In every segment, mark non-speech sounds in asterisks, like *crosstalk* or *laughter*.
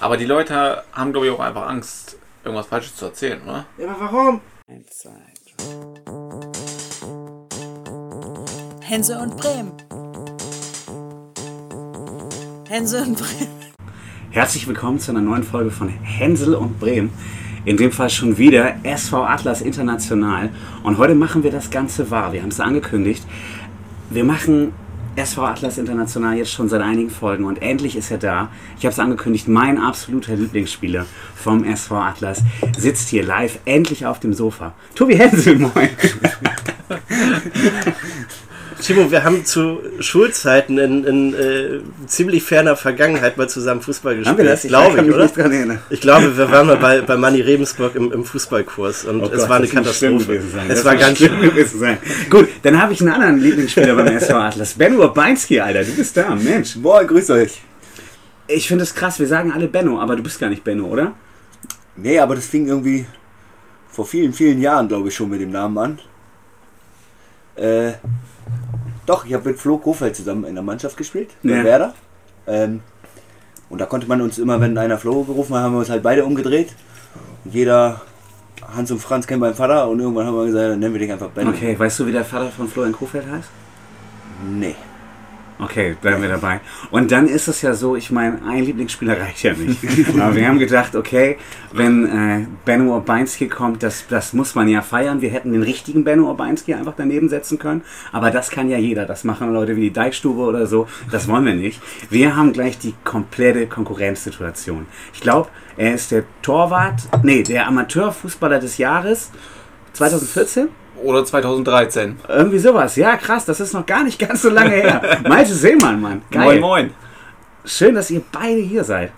Aber die Leute haben, glaube ich, auch einfach Angst, irgendwas Falsches zu erzählen, oder? Ja, aber warum? Eins, zwei, Hänsel und Bremen. Hänsel und Bremen. Herzlich willkommen zu einer neuen Folge von Hänsel und Bremen. In dem Fall schon wieder SV Atlas International. Und heute machen wir das Ganze wahr. Wir haben es angekündigt. Wir machen SV Atlas International jetzt schon seit einigen Folgen und endlich ist er da. Ich habe es angekündigt, mein absoluter Lieblingsspieler vom SV Atlas sitzt hier live endlich auf dem Sofa. Tobi Hänsel, moin. *laughs* Timo, wir haben zu Schulzeiten in, in äh, ziemlich ferner Vergangenheit mal zusammen Fußball gespielt. Haben wir das? Ich glaube kann ich, mich oder? nicht dran erinnern. Ich glaube, wir waren mal bei, bei Manni Rebensburg im, im Fußballkurs und Oh es Gott, war eine Katastrophe. gewesen sein. Es Das war ganz schlimm gewesen sein. Gut, dann habe ich einen anderen Lieblingsspieler beim SV Atlas. Benno Urbeinski, Alter, du bist da, Mensch. Moin, grüß euch. Ich finde es krass, wir sagen alle Benno, aber du bist gar nicht Benno, oder? Nee, aber das fing irgendwie vor vielen, vielen Jahren, glaube ich, schon mit dem Namen an. Äh, doch, ich habe mit Flo Kofeld zusammen in der Mannschaft gespielt, bei Ja. Werder. Ähm, und da konnte man uns immer, wenn einer Flo gerufen hat, haben wir uns halt beide umgedreht. Und jeder, Hans und Franz kennen meinen Vater und irgendwann haben wir gesagt, dann nennen wir dich einfach Benno. Okay, weißt du, wie der Vater von Florian Kofeld heißt? Nee. Okay, bleiben wir dabei. Und dann ist es ja so, ich meine, ein Lieblingsspieler *laughs* reicht ja nicht. Aber wir haben gedacht, okay, wenn äh, Benno Urbeinski kommt, das, das muss man ja feiern. Wir hätten den richtigen Benno Urbeinski einfach daneben setzen können. Aber das kann ja jeder. Das machen Leute wie die Deichstube oder so. Das wollen wir nicht. Wir haben gleich die komplette Konkurrenzsituation. Ich glaube, er ist der Torwart, nee, der Amateurfußballer des Jahres 2014. Oder 2013. Irgendwie sowas. Ja, krass, das ist noch gar nicht ganz so lange her. *laughs* Malte Seemann, Mann. Geil. Moin, moin. Schön, dass ihr beide hier seid.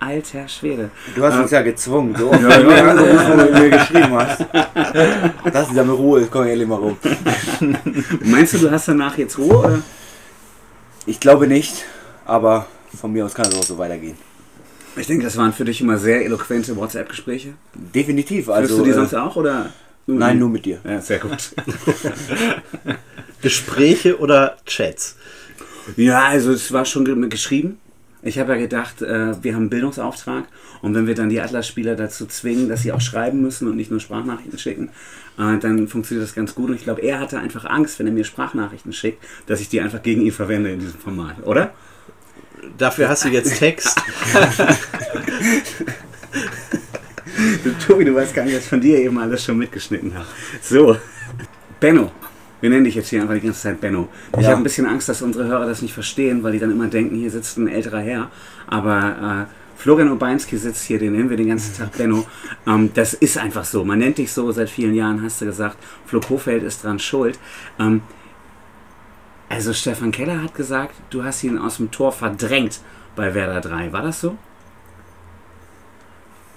Alter Schwede. Du hast Ähm, uns ja gezwungen, so oft ja, ja, angerufen, du mir geschrieben hast. Lass dich da mit Ruhe, komm ehrlich mal rum. *laughs* Meinst du, du hast danach jetzt Ruhe? Oder? Ich glaube nicht, aber von mir aus kann es auch so weitergehen. Ich denke, das waren für dich immer sehr eloquente WhatsApp-Gespräche. Definitiv. Führst Also, du die äh, sonst auch? Oder? Nein, nur mit dir. Ja, sehr gut. *laughs* Gespräche oder Chats? Ja, also es war schon ge- geschrieben. Ich habe ja gedacht, äh, wir haben einen Bildungsauftrag und wenn wir dann die Atlas-Spieler dazu zwingen, dass sie auch schreiben müssen und nicht nur Sprachnachrichten schicken, äh, dann funktioniert das ganz gut. Und ich glaube, er hatte einfach Angst, wenn er mir Sprachnachrichten schickt, dass ich die einfach gegen ihn verwende in diesem Format, oder? Dafür hast du jetzt Text. *laughs* Tobi, du weißt gar nicht, was ich von dir eben alles schon mitgeschnitten habe. So, Benno. Wir nennen dich jetzt hier einfach die ganze Zeit Benno. Ich Ja. habe ein bisschen Angst, dass unsere Hörer das nicht verstehen, weil die dann immer denken, hier sitzt ein älterer Herr. Aber äh, Florian Ubeinski sitzt hier, den nennen wir den ganzen Tag Benno. Ähm, das ist einfach so. Man nennt dich so seit vielen Jahren, hast du gesagt. Flo Kofeld ist dran schuld. Ähm, also Stefan Keller hat gesagt, du hast ihn aus dem Tor verdrängt bei Werder 3. War das so?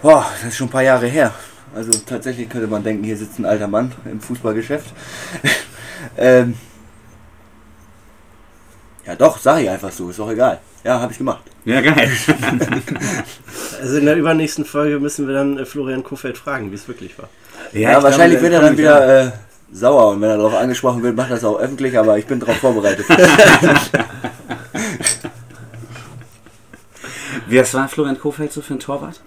Boah, das ist schon ein paar Jahre her. Also tatsächlich könnte man denken, hier sitzt ein alter Mann im Fußballgeschäft. *laughs* ähm, ja doch, sag ich einfach so, ist doch egal. Ja, habe ich gemacht. Ja, geil. *laughs* Also in der übernächsten Folge müssen wir dann äh, Florian Kofeld fragen, wie es wirklich war. Ja, ich wahrscheinlich glaube, wird er dann wieder äh, sauer und wenn er darauf angesprochen wird, macht er das auch öffentlich, aber ich bin darauf vorbereitet. *laughs* Wie war Florian Kofeld so für ein Torwart?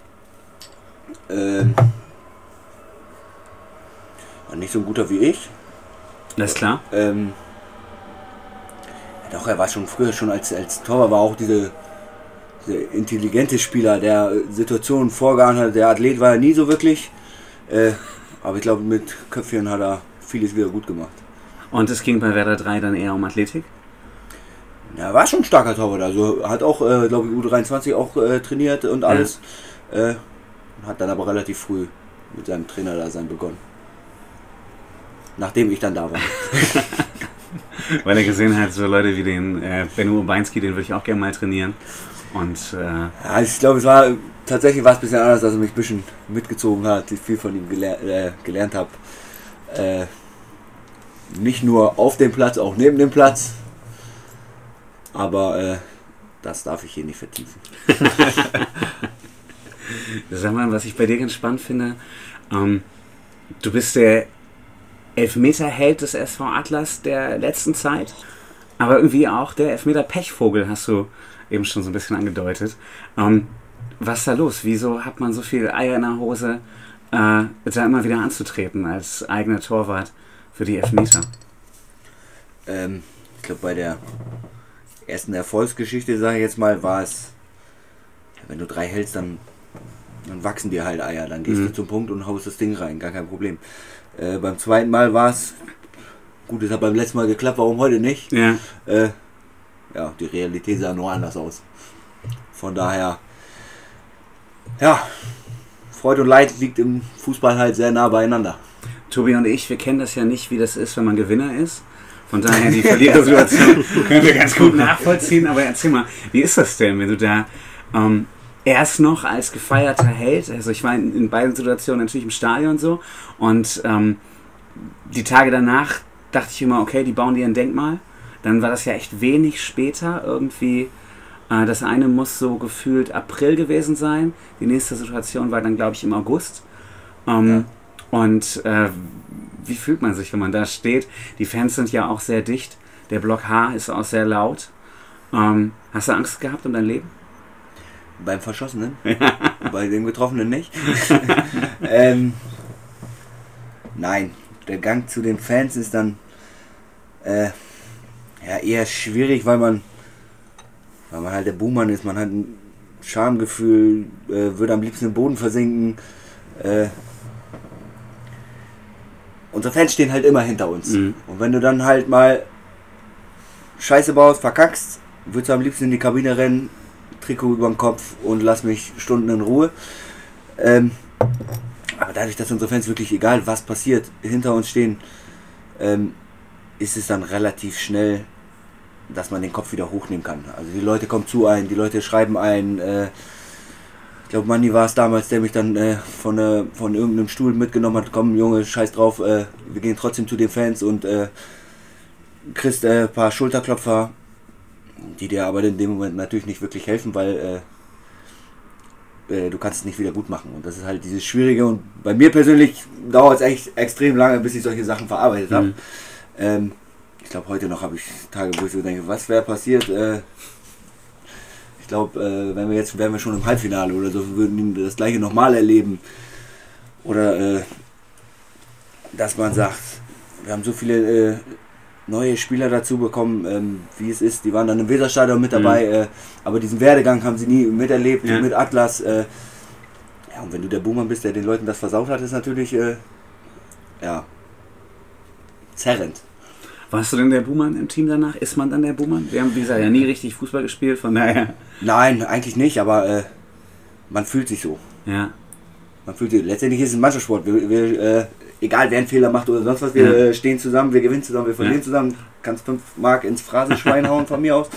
Ähm, nicht so ein guter wie ich. Das ist klar. Ähm, ja, doch, er war schon früher schon als, als Torwart, war auch diese, diese intelligente Spieler, der Situationen vorgegangen hat. Der Athlet war er nie so wirklich. Äh, aber ich glaube, mit Köpfchen hat er vieles wieder gut gemacht. Und es ging bei Werder 3 dann eher um Athletik? Ja, er war schon ein starker Torwart. Also hat auch, äh, glaube ich, U23 auch äh, trainiert und alles. Äh, hat dann aber relativ früh mit seinem Trainerdasein begonnen. Nachdem ich dann da war. *laughs* Weil er gesehen hat, so Leute wie den äh, Benno Ubeinski, den würde ich auch gerne mal trainieren. Und äh, Ja, ich glaube, es war tatsächlich war es ein bisschen anders, dass er mich ein bisschen mitgezogen hat, ich viel von ihm geler äh, gelernt habe. Äh, nicht nur auf dem Platz, auch neben dem Platz. Aber äh, das darf ich hier nicht vertiefen. *laughs* sag mal, was ich bei dir ganz spannend finde, ähm, du bist der Elfmeter-Held des SV Atlas der letzten Zeit, aber irgendwie auch der Elfmeter-Pechvogel, hast du eben schon so ein bisschen angedeutet. Ähm, was ist da los? Wieso hat man so viel Eier in der Hose, äh, da immer wieder anzutreten als eigener Torwart für die Elfmeter? Ähm, ich glaube, bei der ersten Erfolgsgeschichte, sage ich jetzt mal, war es, wenn du drei hältst, dann, dann wachsen dir halt Eier. Dann gehst Mhm. du zum Punkt und haust das Ding rein, gar kein Problem. Äh, beim zweiten Mal war es, gut, es hat beim letzten Mal geklappt, warum heute nicht? Ja. Äh, ja, die Realität sah nur anders aus. Von daher, ja, Freude und Leid liegt im Fußball halt sehr nah beieinander. Tobi und ich, wir kennen das ja nicht, wie das ist, wenn man Gewinner ist. Von daher die Verlierersituation *laughs* können wir ganz gut nachvollziehen. Aber erzähl mal, wie ist das denn, wenn du da ähm, erst noch als gefeierter Held, also ich war in, in beiden Situationen natürlich im Stadion so und ähm, die Tage danach dachte ich immer, okay, die bauen dir ein Denkmal. Dann war das ja echt wenig später irgendwie. Äh, das eine muss so gefühlt April gewesen sein. Die nächste Situation war dann, glaube ich, im August. Ähm, Und äh, wie fühlt man sich, wenn man da steht? Die Fans sind ja auch sehr dicht. Der Block H ist auch sehr laut. Ähm, hast du Angst gehabt um dein Leben? Beim Verschossenen? *laughs* Bei dem Getroffenen nicht? *laughs* ähm, nein, der Gang zu den Fans ist dann äh, ja, eher schwierig, weil man, weil man halt der Buhmann ist. Man hat ein Schamgefühl, äh, würde am liebsten im Boden versinken. Äh, unsere Fans stehen halt immer hinter uns. Mhm. Und wenn du dann halt mal Scheiße baust, verkackst, würdest du am liebsten in die Kabine rennen, Trikot über den Kopf und lass mich Stunden in Ruhe. Ähm, aber dadurch, dass unsere Fans wirklich, egal was passiert, hinter uns stehen, ähm, ist es dann relativ schnell, dass man den Kopf wieder hochnehmen kann. Also die Leute kommen zu ein, die Leute schreiben ein. Äh, ich glaube, Manni war es damals, der mich dann äh, von, äh, von irgendeinem Stuhl mitgenommen hat. Komm, Junge, scheiß drauf, äh, wir gehen trotzdem zu den Fans und kriegst äh, ein paar Schulterklopfer, die dir aber in dem Moment natürlich nicht wirklich helfen, weil äh, äh, du kannst es nicht wieder gut machen. Und das ist halt dieses Schwierige. Und bei mir persönlich dauert es echt extrem lange, bis ich solche Sachen verarbeitet habe. Mhm. Ähm, ich glaube, heute noch habe ich Tage, wo ich so denke, was wäre passiert? Äh, ich glaube, äh, wenn wir jetzt wären wir schon im Halbfinale oder so, würden wir das gleiche nochmal erleben. Oder äh, dass man sagt, wir haben so viele neue Spieler dazu bekommen, ähm, wie es ist. Die waren dann im Weserstadion mit dabei, äh, aber diesen Werdegang haben sie nie miterlebt Ja. mit Atlas. Äh, ja, und wenn du der Boomer bist, der den Leuten das versaut hat, ist natürlich äh, ja zerrend. Warst du denn der Buhmann im Team danach? Ist man dann der Buhmann? Wir haben, wie gesagt, ja nie richtig Fußball gespielt, von daher. Nein, eigentlich nicht, aber äh, man fühlt sich so. Ja. Man fühlt sich, letztendlich ist es ein Mannschaftssport. Wir, wir, äh, egal wer einen Fehler macht oder sonst was, wir Ja. stehen zusammen, wir gewinnen zusammen, wir verlieren Ja. zusammen. Kannst fünf Mark ins Phrasenschwein hauen von mir aus.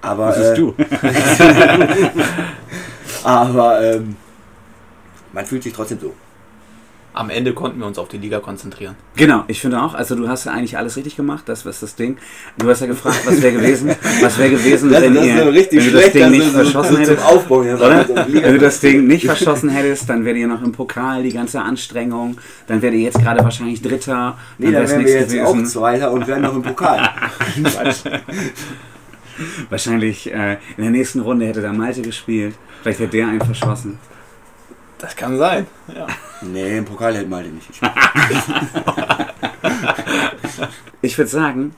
Aber, Das ist äh, du. *laughs* aber ähm, man fühlt sich trotzdem so. Am Ende konnten wir uns auf die Liga konzentrieren. Genau, ich finde auch, also du hast ja eigentlich alles richtig gemacht, das ist das Ding. Du hast ja gefragt, was wäre gewesen, was wäre gewesen, wenn, ihr, wenn du das Ding nicht verschossen hättest. Wenn du das Ding nicht verschossen hättest, dann wärt ihr noch im Pokal, die ganze Anstrengung, dann wärt ihr jetzt gerade wahrscheinlich Dritter, Nee, dann wär's wären wir jetzt nichts auch Zweiter und wären noch im Pokal. *laughs* Wahrscheinlich äh, in der nächsten Runde hätte da Malte gespielt, vielleicht hätte der einen verschossen. Das kann sein. Ja. *laughs* nee, im Pokal hält Malte nicht. *laughs* Ich würde sagen,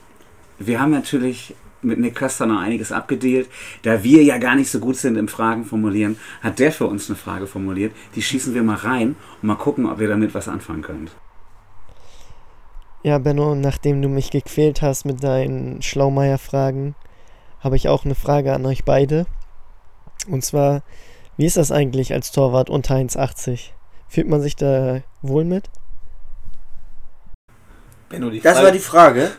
wir haben natürlich mit Nick Köster noch einiges abgedealt. Da wir ja gar nicht so gut sind im Fragen formulieren, hat der für uns eine Frage formuliert. Die schießen wir mal rein und mal gucken, ob ihr damit was anfangen könnt. Ja, Benno, nachdem du mich gequält hast mit deinen Schlaumeier-Fragen, habe ich auch eine Frage an euch beide. Und zwar, wie ist das eigentlich als Torwart unter 1,80? Fühlt man sich da wohl mit? Benno, die Das war die Frage.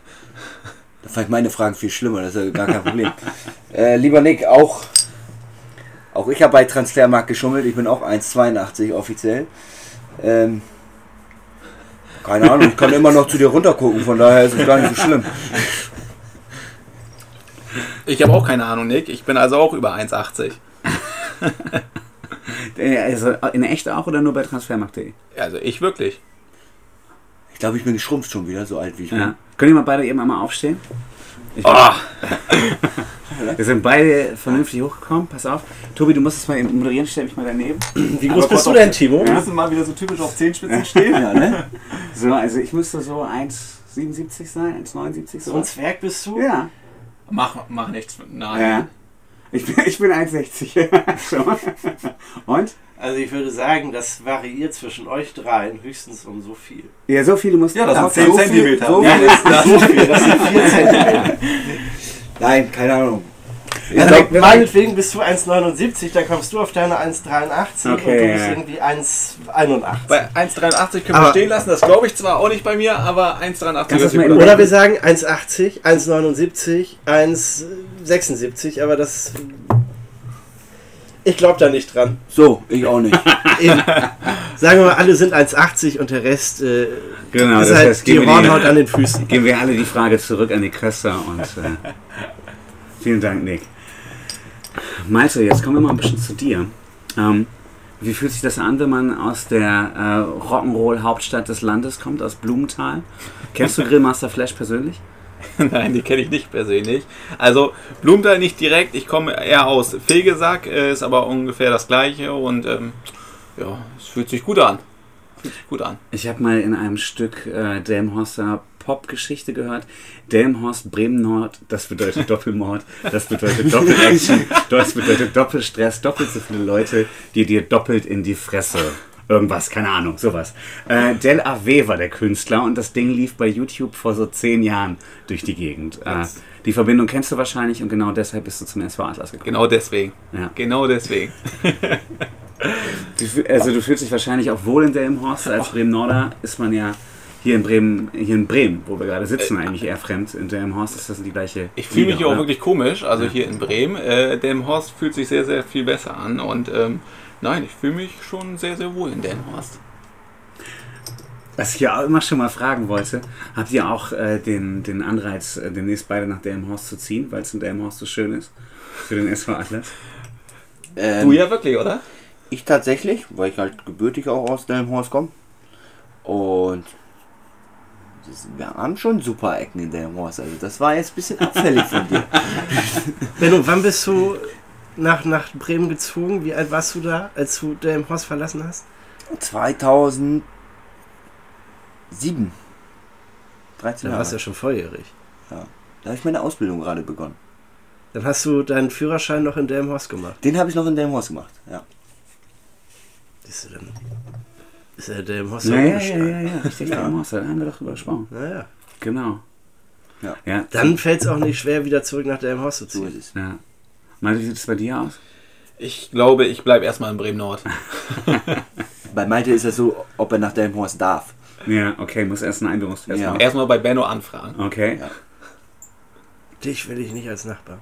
Da fand ich meine Fragen viel schlimmer, das ist ja gar kein Problem. *laughs* äh, lieber Nick, auch, auch ich habe bei Transfermarkt geschummelt. Ich bin auch 1,82 offiziell. Ähm, keine Ahnung, ich kann immer noch zu dir runtergucken, von daher ist es gar nicht so schlimm. Ich habe auch keine Ahnung, Nick. Ich bin also auch über 1,80. Also in echt auch oder nur bei transfermarkt.de? Also ich wirklich. Ich glaube, ich bin geschrumpft schon wieder, so alt wie ich Ja. Könnt ihr mal beide eben einmal aufstehen? Ich, Oh, *laughs* Wir sind beide vernünftig hochgekommen. Pass auf. Tobi, du musst es mal eben moderieren. Stell mich mal daneben. Wie groß bist du denn, Timo? Ja. müssen mal wieder so typisch auf Zehenspitzen *laughs* stehen. Ja, ne? So, also ich müsste so 1,77 sein, 1,79 So so. ein Zwerg bist du? Ja. Mach, mach nichts. Nein. ja. Ich bin, ich bin 1,60. *laughs* so. Und? Also ich würde sagen, das variiert zwischen euch dreien höchstens um so viel. Ja, so viele musst Ja, das du sind 10 Zentimeter. So Ja. viel ist das. So viel, das sind 4 Zentimeter. Nein, keine Ahnung. Ich Also glaub, meinetwegen bist du 1,79, dann kommst du auf deine 1,83 und Okay, du bist irgendwie 1,81. Bei 1,83 können wir Aber- stehen lassen. Das glaube ich zwar auch nicht bei mir, aber 1,83 Kannst du das ist mal gut. in- Oder wir sagen 1,80, 1,79, 1,76, aber das. Ich glaube da nicht dran. so, ich auch nicht. *laughs* Eben. Sagen wir mal, alle sind 1,80 und der Rest äh, Genau, ist das halt heißt, die wir, Hornhaut die, an den Füßen. geben wir alle die Frage zurück an die Köster und äh, vielen Dank, Nick. Malte, jetzt kommen wir mal ein bisschen zu dir. Ähm, wie fühlt sich das an, wenn man aus der äh, Rock'n'Roll-Hauptstadt des Landes kommt, aus Blumenthal? Kennst du *laughs* Grillmaster Flash persönlich? Nein, die kenne ich nicht persönlich. Also Blumenthal nicht direkt. Ich komme eher aus Fegesack, äh, ist aber ungefähr das gleiche und ähm, ja, es fühlt sich gut an. Fühlt sich gut an. Ich habe mal in einem Stück äh, Delmhorster Popgeschichte gehört. Delmhorst, Bremen-Nord, das bedeutet *laughs* Doppelmord, das bedeutet Doppelaction, das bedeutet Doppelstress, doppelt so viele Leute, die dir doppelt in die Fresse. Irgendwas, keine Ahnung, sowas. Äh, Del Ave war der Künstler und das Ding lief bei YouTube vor so zehn Jahren durch die Gegend. Äh, die Verbindung kennst du wahrscheinlich und genau deshalb bist du zum SV Atlas gekommen. Genau deswegen. Ja. Genau deswegen. *laughs* Du, also du fühlst dich wahrscheinlich auch wohl in Delmenhorst. Als Bremen-Norder ist man ja hier in Bremen, hier in Bremen, wo wir gerade sitzen, eigentlich eher fremd. In Delmenhorst ist das die gleiche. Äh, Ich fühle mich hier auch wirklich komisch, also Ja. hier in Bremen. Äh, Delmenhorst fühlt sich sehr, sehr viel besser an und ähm, nein, ich fühle mich schon sehr, sehr wohl in Delmenhorst. Was ich ja auch immer schon mal fragen wollte, habt ihr auch äh, den, den Anreiz, äh, demnächst beide nach Delmenhorst zu ziehen, weil es in Delmenhorst so schön ist? Für den SV Atlas? Ähm, du ja wirklich, oder? Ich tatsächlich, weil ich halt gebürtig auch aus Delmenhorst komme. Und wir haben schon super Ecken in Delmenhorst. Also das war jetzt ein bisschen abfällig von dir. *laughs* Benno, wann bist du nach, nach Bremen gezogen? Wie alt warst du da, als du Delmenhorst verlassen hast? 2007. 13 Da Jahre. warst du ja schon volljährig. Da habe ich meine Ausbildung gerade begonnen. Dann hast du deinen Führerschein noch in Delmenhorst gemacht. Den habe ich noch in Delmenhorst gemacht. Ja. Siehst du dann? Ist ja Delmenhorst Ja, ja, ja, ja, ja, ja, richtig, Delmenhorst, da haben wir doch drüber gesprochen. Naja. Genau. Ja. ja Dann fällt es auch nicht schwer, wieder zurück nach Delmenhorst zu So ziehen. ist es. Ja. Malte, wie sieht es bei dir aus? Ich glaube, ich bleibe erstmal in Bremen-Nord. *laughs* Bei Malte ist es so, ob er nach Delmenhorst darf. Ja, okay, muss erst einen Einbürgerungstest Ja. machen. Erstmal bei Benno anfragen. Okay. Ja. Dich will ich nicht als Nachbar.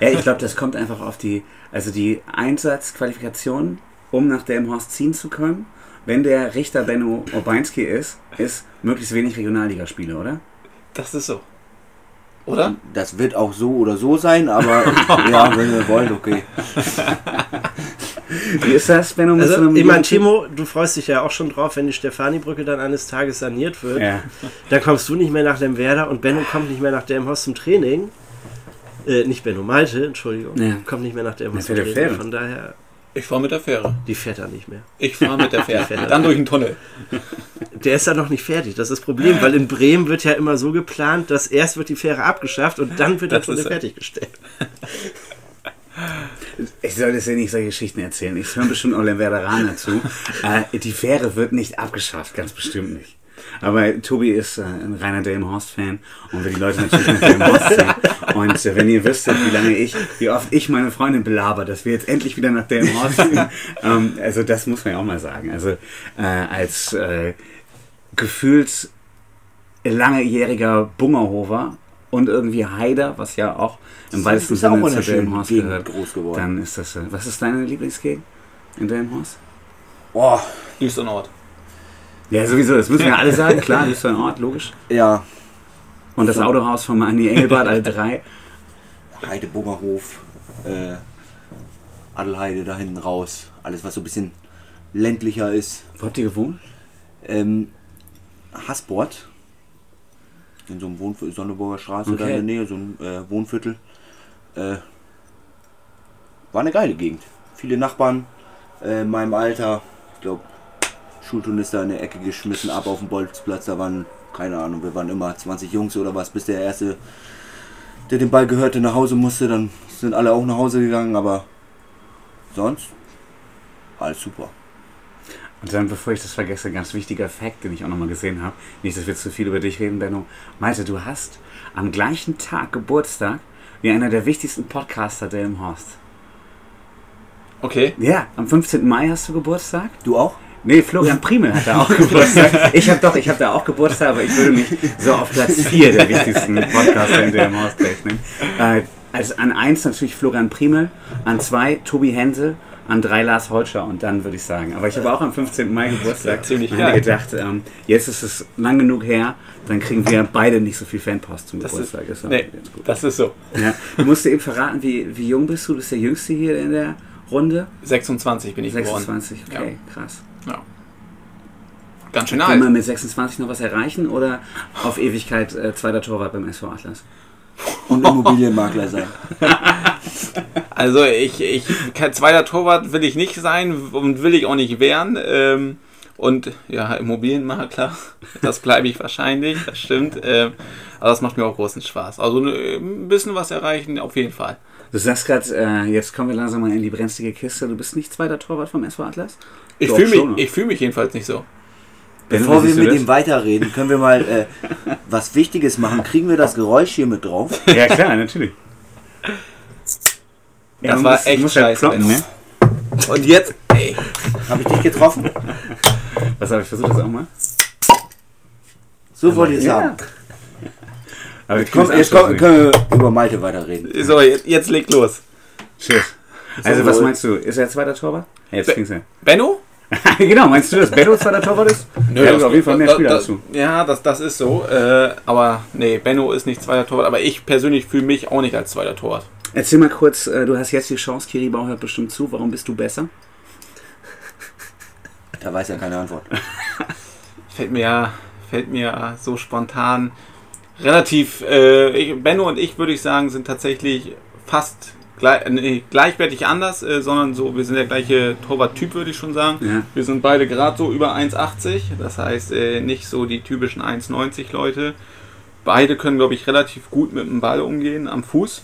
Ja, ich glaube, das kommt einfach auf die, also die Einsatzqualifikation, um nach Delmenhorst ziehen zu können. Wenn der Richter Benno Obeinski ist, ist möglichst wenig Regionalligaspiele, oder? Das ist so. Oder? Das wird auch so oder so sein, aber *laughs* ja, wenn ihr wollt, okay. Wie ist das, Benno? mit so Also, einem ich meine, Timo, du freust dich ja auch schon drauf, wenn die Stefani-Brücke dann eines Tages saniert wird. Ja. Dann kommst du nicht mehr nach Lemwerder und Benno kommt nicht mehr nach Delmenhorst zum Training. Äh, nicht Benno, Malte, Entschuldigung. Ja. Kommt nicht mehr nach Delmenhorst Ja, zum Training. Fähre. Von daher, Ich fahre mit der Fähre. die fährt er nicht mehr. Ich fahre mit der Fähre. Fähre. Dann durch den Tunnel. Der ist ja noch nicht fertig. Das ist das Problem, weil in Bremen wird ja immer so geplant, dass erst wird die Fähre abgeschafft und dann wird der Das Tunnel fertiggestellt. Ich soll das ja nicht solche Geschichten erzählen. Ich höre bestimmt auch den Werderaner zu. Äh, die Fähre wird nicht abgeschafft, ganz bestimmt nicht. Aber Tobi ist äh, ein reiner Delmenhorst-Fan und will die Leute natürlich nach Delmenhorst ziehen. Und äh, wenn ihr wüsstet, wie lange ich, wie oft ich meine Freundin belaber, dass wir jetzt endlich wieder nach Delmenhorst ziehen, *laughs* ähm, also das muss man ja auch mal sagen. Also äh, als äh, gefühlt langjähriger Bungerhofer und irgendwie Heider, was ja auch im weitesten bist auch Sinne in zu schönen Delmenhorst gehört, groß geworden. dann ist das. Äh, was ist deine Lieblingsgegend in Delmenhorst? Boah, und Ort. Ja, sowieso, das müssen wir alle sagen, klar, *laughs* ist ein Ort, logisch. ja, Und das. Autohaus von Anni Engelbart, alle drei. Heidebungerhof, äh, Adelheide da hinten raus. Alles, was so ein bisschen ländlicher ist. Wo habt ihr gewohnt? Ähm, Hasbord. in so einem Wohnviertel, Sonneburger Straße da Okay. in der Nähe, so ein äh, Wohnviertel. Äh, war eine geile Gegend. Viele Nachbarn äh, in meinem Alter. Ich glaube, Schulturnister in der Ecke geschmissen, ab auf dem Bolzplatz. Da waren, keine Ahnung, wir waren immer 20 Jungs oder was, bis der erste, der den Ball gehörte, nach Hause musste. Dann sind alle auch nach Hause gegangen, aber sonst alles super. Und dann, bevor ich das vergesse, ganz wichtiger Fact, den ich auch nochmal gesehen habe. Nicht, dass wir zu viel über dich reden, Benno. Malte, du hast am gleichen Tag Geburtstag wie einer der wichtigsten Podcaster der im Horst. Okay. Ja, am 15. Mai hast du Geburtstag? Du auch? Nee, Florian Primel hat da auch *laughs* Geburtstag. Ich habe doch, ich habe da auch Geburtstag, aber ich würde mich so auf Platz 4 der wichtigsten Podcaster in der Horst rechnen. Äh, also an 1 natürlich Florian Primel, an 2 Tobi Hensel, an 3 Lars Holscher und dann würde ich sagen. Aber ich habe auch am 15. Mai Geburtstag. Ja, ziemlich und geil. gedacht, ähm, jetzt ist es lang genug her, dann kriegen wir beide nicht so viel Fanpost zum Das ist, Geburtstag. Ist, nee, ganz gut. das ist so. Ja. Du musst dir eben verraten, wie, wie jung bist du? Du bist der Jüngste hier in der Runde. 26 bin ich geworden. 26, okay, krass. Ja. Ganz schön Will man alt. mit 26 noch was erreichen oder auf Ewigkeit äh, zweiter Torwart beim SV Atlas? Und Immobilienmakler sein. *laughs* Also ich, ich, kein zweiter Torwart will ich nicht sein und will ich auch nicht werden. Ähm, und ja, Immobilienmakler, *laughs* das bleibe ich wahrscheinlich, das stimmt. Ähm, aber das macht mir auch großen Spaß. Also ne, ein bisschen was erreichen, auf jeden Fall. Du sagst gerade, äh, jetzt kommen wir langsam mal in die brenzlige Kiste. Du bist nicht zweiter Torwart vom SV Atlas? Ich fühle mich, ich fühl mich jedenfalls nicht so. Bevor wir mit das? ihm weiterreden, können wir mal äh, *laughs* was Wichtiges machen. Kriegen wir das Geräusch hier mit drauf? Ja, klar, natürlich. Das man war muss- echt muss scheiße, ne? Und jetzt, ey, Habe ich dich getroffen? Was habe ich versucht das auch mal? So wollte ich es Ja. Ich Komm, jetzt komm, können wir über Malte weiterreden. so, jetzt, jetzt leg los. Cheers. Also, So, was meinst du? Ist er zweiter Torwart? Ja, Jetzt Be- klingt's ja. Benno? *laughs* genau, meinst du, dass Benno zweiter Torwart ist? Nö, ja, das- auf jeden Fall mehr Spieler du. Ja, das, das ist so. Äh, aber nee, Benno ist nicht zweiter Torwart. Aber ich persönlich fühle mich auch nicht als zweiter Torwart. Erzähl mal kurz, äh, du hast jetzt die Chance, Kiri Bau hört bestimmt zu. Warum bist du besser? Da weiß er keine Antwort. Fällt mir, fällt mir so spontan relativ. Äh, ich, Benno und ich würde ich sagen, sind tatsächlich fast gleich, nee, gleichwertig anders, äh, sondern so, wir sind der gleiche Torwart-Typ, würde ich schon sagen. Ja. Wir sind beide gerade so über 1,80, das heißt äh, nicht so die typischen 1,90 Leute. Beide können, glaube ich, relativ gut mit dem Ball umgehen am Fuß.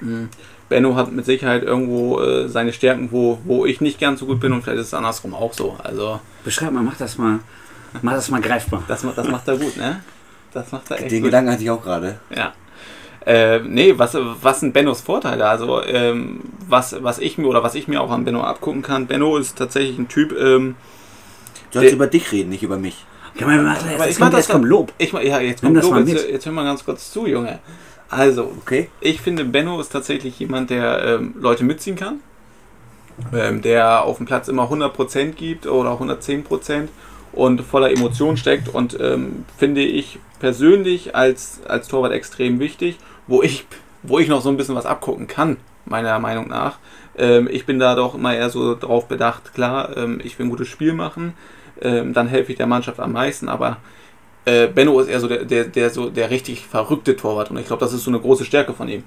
Mhm. Benno hat mit Sicherheit irgendwo äh, seine Stärken, wo, wo ich nicht ganz so gut bin und vielleicht ist es andersrum auch so. Also Beschreib mal, mach das mal, mach das mal greifbar. das, macht- das macht er gut, ne? Das macht er echt Den gut. Gedanken hatte ich auch gerade. Ja. Äh, nee, was, was sind Bennos Vorteile? Also, ähm, was, was ich mir oder was ich mir auch an Benno abgucken kann, Benno ist tatsächlich ein Typ, ähm, Du sollst über dich reden, nicht über mich. Komm, mal, mach, Aber jetzt, kommt, das jetzt kommt Lob. ich ja, jetzt kommt mal Lob, jetzt, jetzt hör mal ganz kurz zu, Junge. Also, Okay? ich finde, Benno ist tatsächlich jemand, der ähm, Leute mitziehen kann. Ähm, der auf dem Platz immer 100% gibt oder 110% und voller Emotion steckt und ähm, finde ich persönlich als, als Torwart extrem wichtig, wo ich, wo ich noch so ein bisschen was abgucken kann, meiner Meinung nach. Ähm, ich bin da doch immer eher so drauf bedacht, klar, ähm, ich will ein gutes Spiel machen, ähm, dann helfe ich der Mannschaft am meisten, aber äh, Benno ist eher so der, der, der, so der richtig verrückte Torwart und ich glaube, das ist so eine große Stärke von ihm.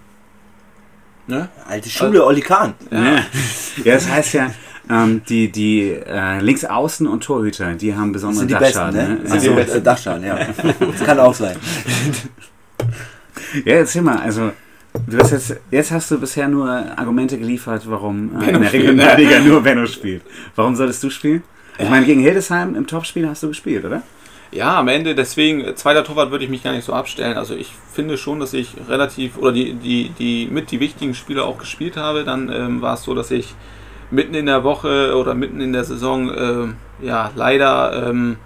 Ne? Alte Schule, Olli Kahn. Ja. ja, das heißt ja, ähm, die, die äh, Linksaußen und Torhüter, die haben besonderen sind die Besten, Dachschaden. *laughs* ne? Ne? Das die sind Besten. so, äh, Dachschaden, ja. Das kann auch sein. Ja, erzähl mal, also du hast jetzt, jetzt hast du bisher nur Argumente geliefert, warum äh, in der spielt, Regionalliga nur Benno spielt. Warum solltest du spielen? Ich meine, gegen Hildesheim im Topspiel hast du gespielt, oder? Ja, am Ende, deswegen, zweiter Torwart würde ich mich gar nicht so abstellen. Also ich finde schon, dass ich relativ, oder die, die, die mit die wichtigen Spiele auch gespielt habe. Dann ähm, war es so, dass ich mitten in der Woche oder mitten in der Saison, ähm, ja, leider ähm,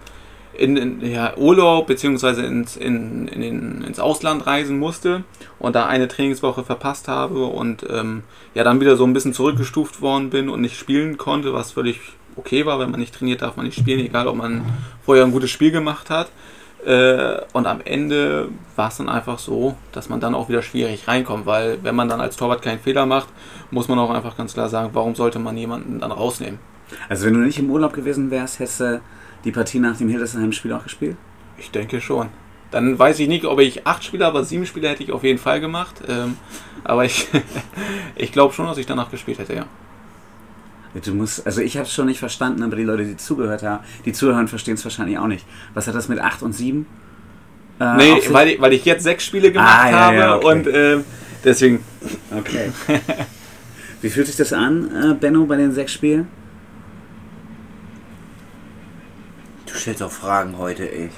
in, in ja, Urlaub beziehungsweise ins, in, in ins Ausland reisen musste und da eine Trainingswoche verpasst habe und ähm, ja, dann wieder so ein bisschen zurückgestuft worden bin und nicht spielen konnte, was völlig okay war. Wenn man nicht trainiert, darf man nicht spielen, egal ob man vorher ein gutes Spiel gemacht hat. Äh, und am Ende war es dann einfach so, dass man dann auch wieder schwierig reinkommt, weil wenn man dann als Torwart keinen Fehler macht, muss man auch einfach ganz klar sagen, warum sollte man jemanden dann rausnehmen? Also wenn du nicht im Urlaub gewesen wärst, hättest du die Partie nach dem Hildesheim-Spiel auch gespielt? Ich denke schon. Dann weiß ich nicht, ob ich acht Spiele, aber sieben Spiele hätte ich auf jeden Fall gemacht. Ähm, aber ich, *laughs* ich glaube schon, dass ich danach gespielt hätte, ja. Du musst, also ich habe es schon nicht verstanden, aber die Leute, die zugehört haben, die zuhören, verstehen es wahrscheinlich auch nicht. Was hat das mit 8 und 7? Äh, Nee, weil ich, weil ich jetzt sechs Spiele gemacht Ah, ja, habe ja, okay. und ähm, deswegen. Okay. *laughs* Wie fühlt sich das an, äh, Benno, bei den sechs Spielen? Du stellst auch Fragen heute, ey.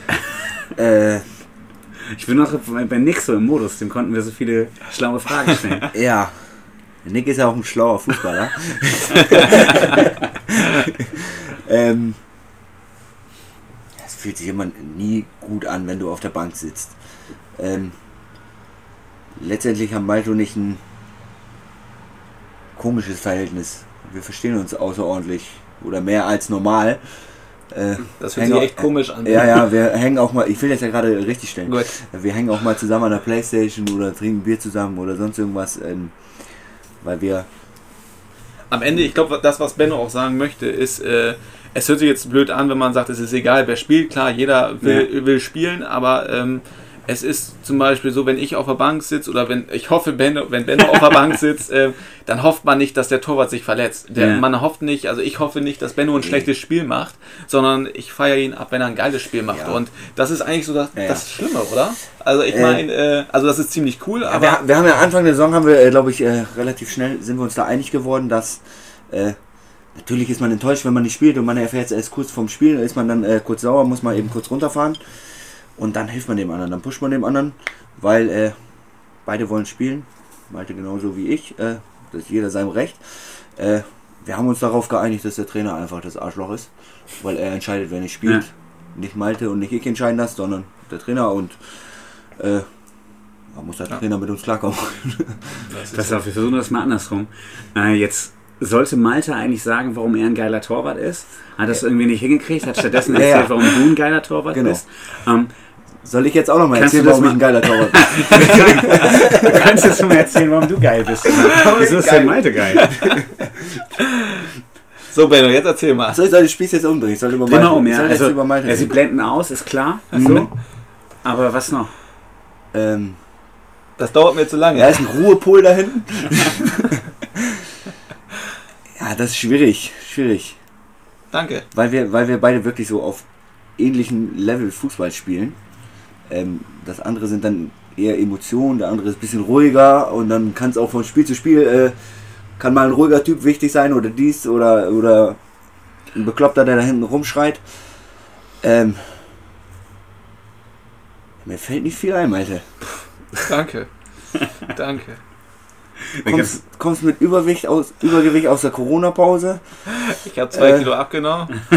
*laughs* äh, Ich bin noch bei Nick so im Modus, dem konnten wir so viele schlaue Fragen stellen. ja. Nick ist ja auch ein schlauer Fußballer. *laughs* ähm, es fühlt sich immer nie gut an, wenn du auf der Bank sitzt. Ähm, letztendlich haben Malte und ich ein komisches Verhältnis. Wir verstehen uns außerordentlich oder mehr als normal. Äh, Das hört sich echt komisch an. Ja, ja, wir hängen auch mal, ich will das ja gerade richtig stellen. Gut. Wir hängen auch mal zusammen an der Playstation oder trinken Bier zusammen oder sonst irgendwas, ähm, weil wir, Am Ende, ich glaube, das, was Benno auch sagen möchte, ist, äh, es hört sich jetzt blöd an, wenn man sagt, es ist egal, wer spielt. Klar, jeder will, will spielen, aber ähm, es ist zum Beispiel so, wenn ich auf der Bank sitze oder wenn ich hoffe, Benno, wenn Benno auf der Bank sitzt, äh, dann hofft man nicht, dass der Torwart sich verletzt. Der, Ja. Man hofft nicht, also ich hoffe nicht, dass Benno ein schlechtes Spiel macht, sondern ich feiere ihn ab, wenn er ein geiles Spiel macht. Ja. Und das ist eigentlich so das, Ja, das Schlimme, oder? Also ich Äh, meine, äh, also das ist ziemlich cool, aber wir, wir haben ja Anfang der Saison, haben wir, äh, glaube ich, äh, relativ schnell sind wir uns da einig geworden, dass natürlich ist man enttäuscht, wenn man nicht spielt und man erfährt es erst kurz vorm Spiel, ist man dann äh, kurz sauer, muss man eben kurz runterfahren und dann hilft man dem anderen, dann pusht man dem anderen, weil äh, beide wollen spielen, Malte genauso wie ich, äh, das ist jeder seinem Recht. Äh, wir haben uns darauf geeinigt, dass der Trainer einfach das Arschloch ist, weil er entscheidet, wer nicht spielt. Ja. Nicht Malte und nicht ich entscheiden das, sondern der Trainer und äh, da muss der Ja. Trainer mit uns klarkommen. *laughs* Pass auf, wir versuchen das mal andersrum. Äh, jetzt sollte Malte eigentlich sagen, warum er ein geiler Torwart ist. Hat das irgendwie nicht hingekriegt, hat stattdessen *laughs* Ja, erzählt, ja. warum du ein geiler Torwart Genau. bist. Ähm, Soll ich jetzt auch noch mal Kannst du erzählen, warum ich ein geiler Torwart *laughs* bin? du kannst jetzt mal erzählen, warum du geil bist. Wieso ist denn Malte geil? *laughs* so Benno, jetzt erzähl mal. Soll ich soll ich das Spiel jetzt umdrehen? Ich soll über ich ja. soll Also, über Malte ja, sie blenden aus, ist klar. Mhm. So. Aber was noch? ähm, Das dauert mir zu lange. ja, ist ein Ruhepol da hinten. Ja, das ist schwierig, schwierig. Danke. Weil wir, weil wir beide wirklich so auf ähnlichen Level Fußball spielen. Ähm, das andere sind dann eher Emotionen, der andere ist ein bisschen ruhiger und dann kann es auch von Spiel zu Spiel, äh, kann mal ein ruhiger Typ wichtig sein oder dies oder, oder ein Bekloppter, der da hinten rumschreit. Ähm, mir fällt nicht viel ein, Malte. Danke. Danke. Kommst, kommst mit Übergewicht aus, Übergewicht aus der Corona-Pause, Ich habe zwei Äh. Kilo abgenommen. *laughs*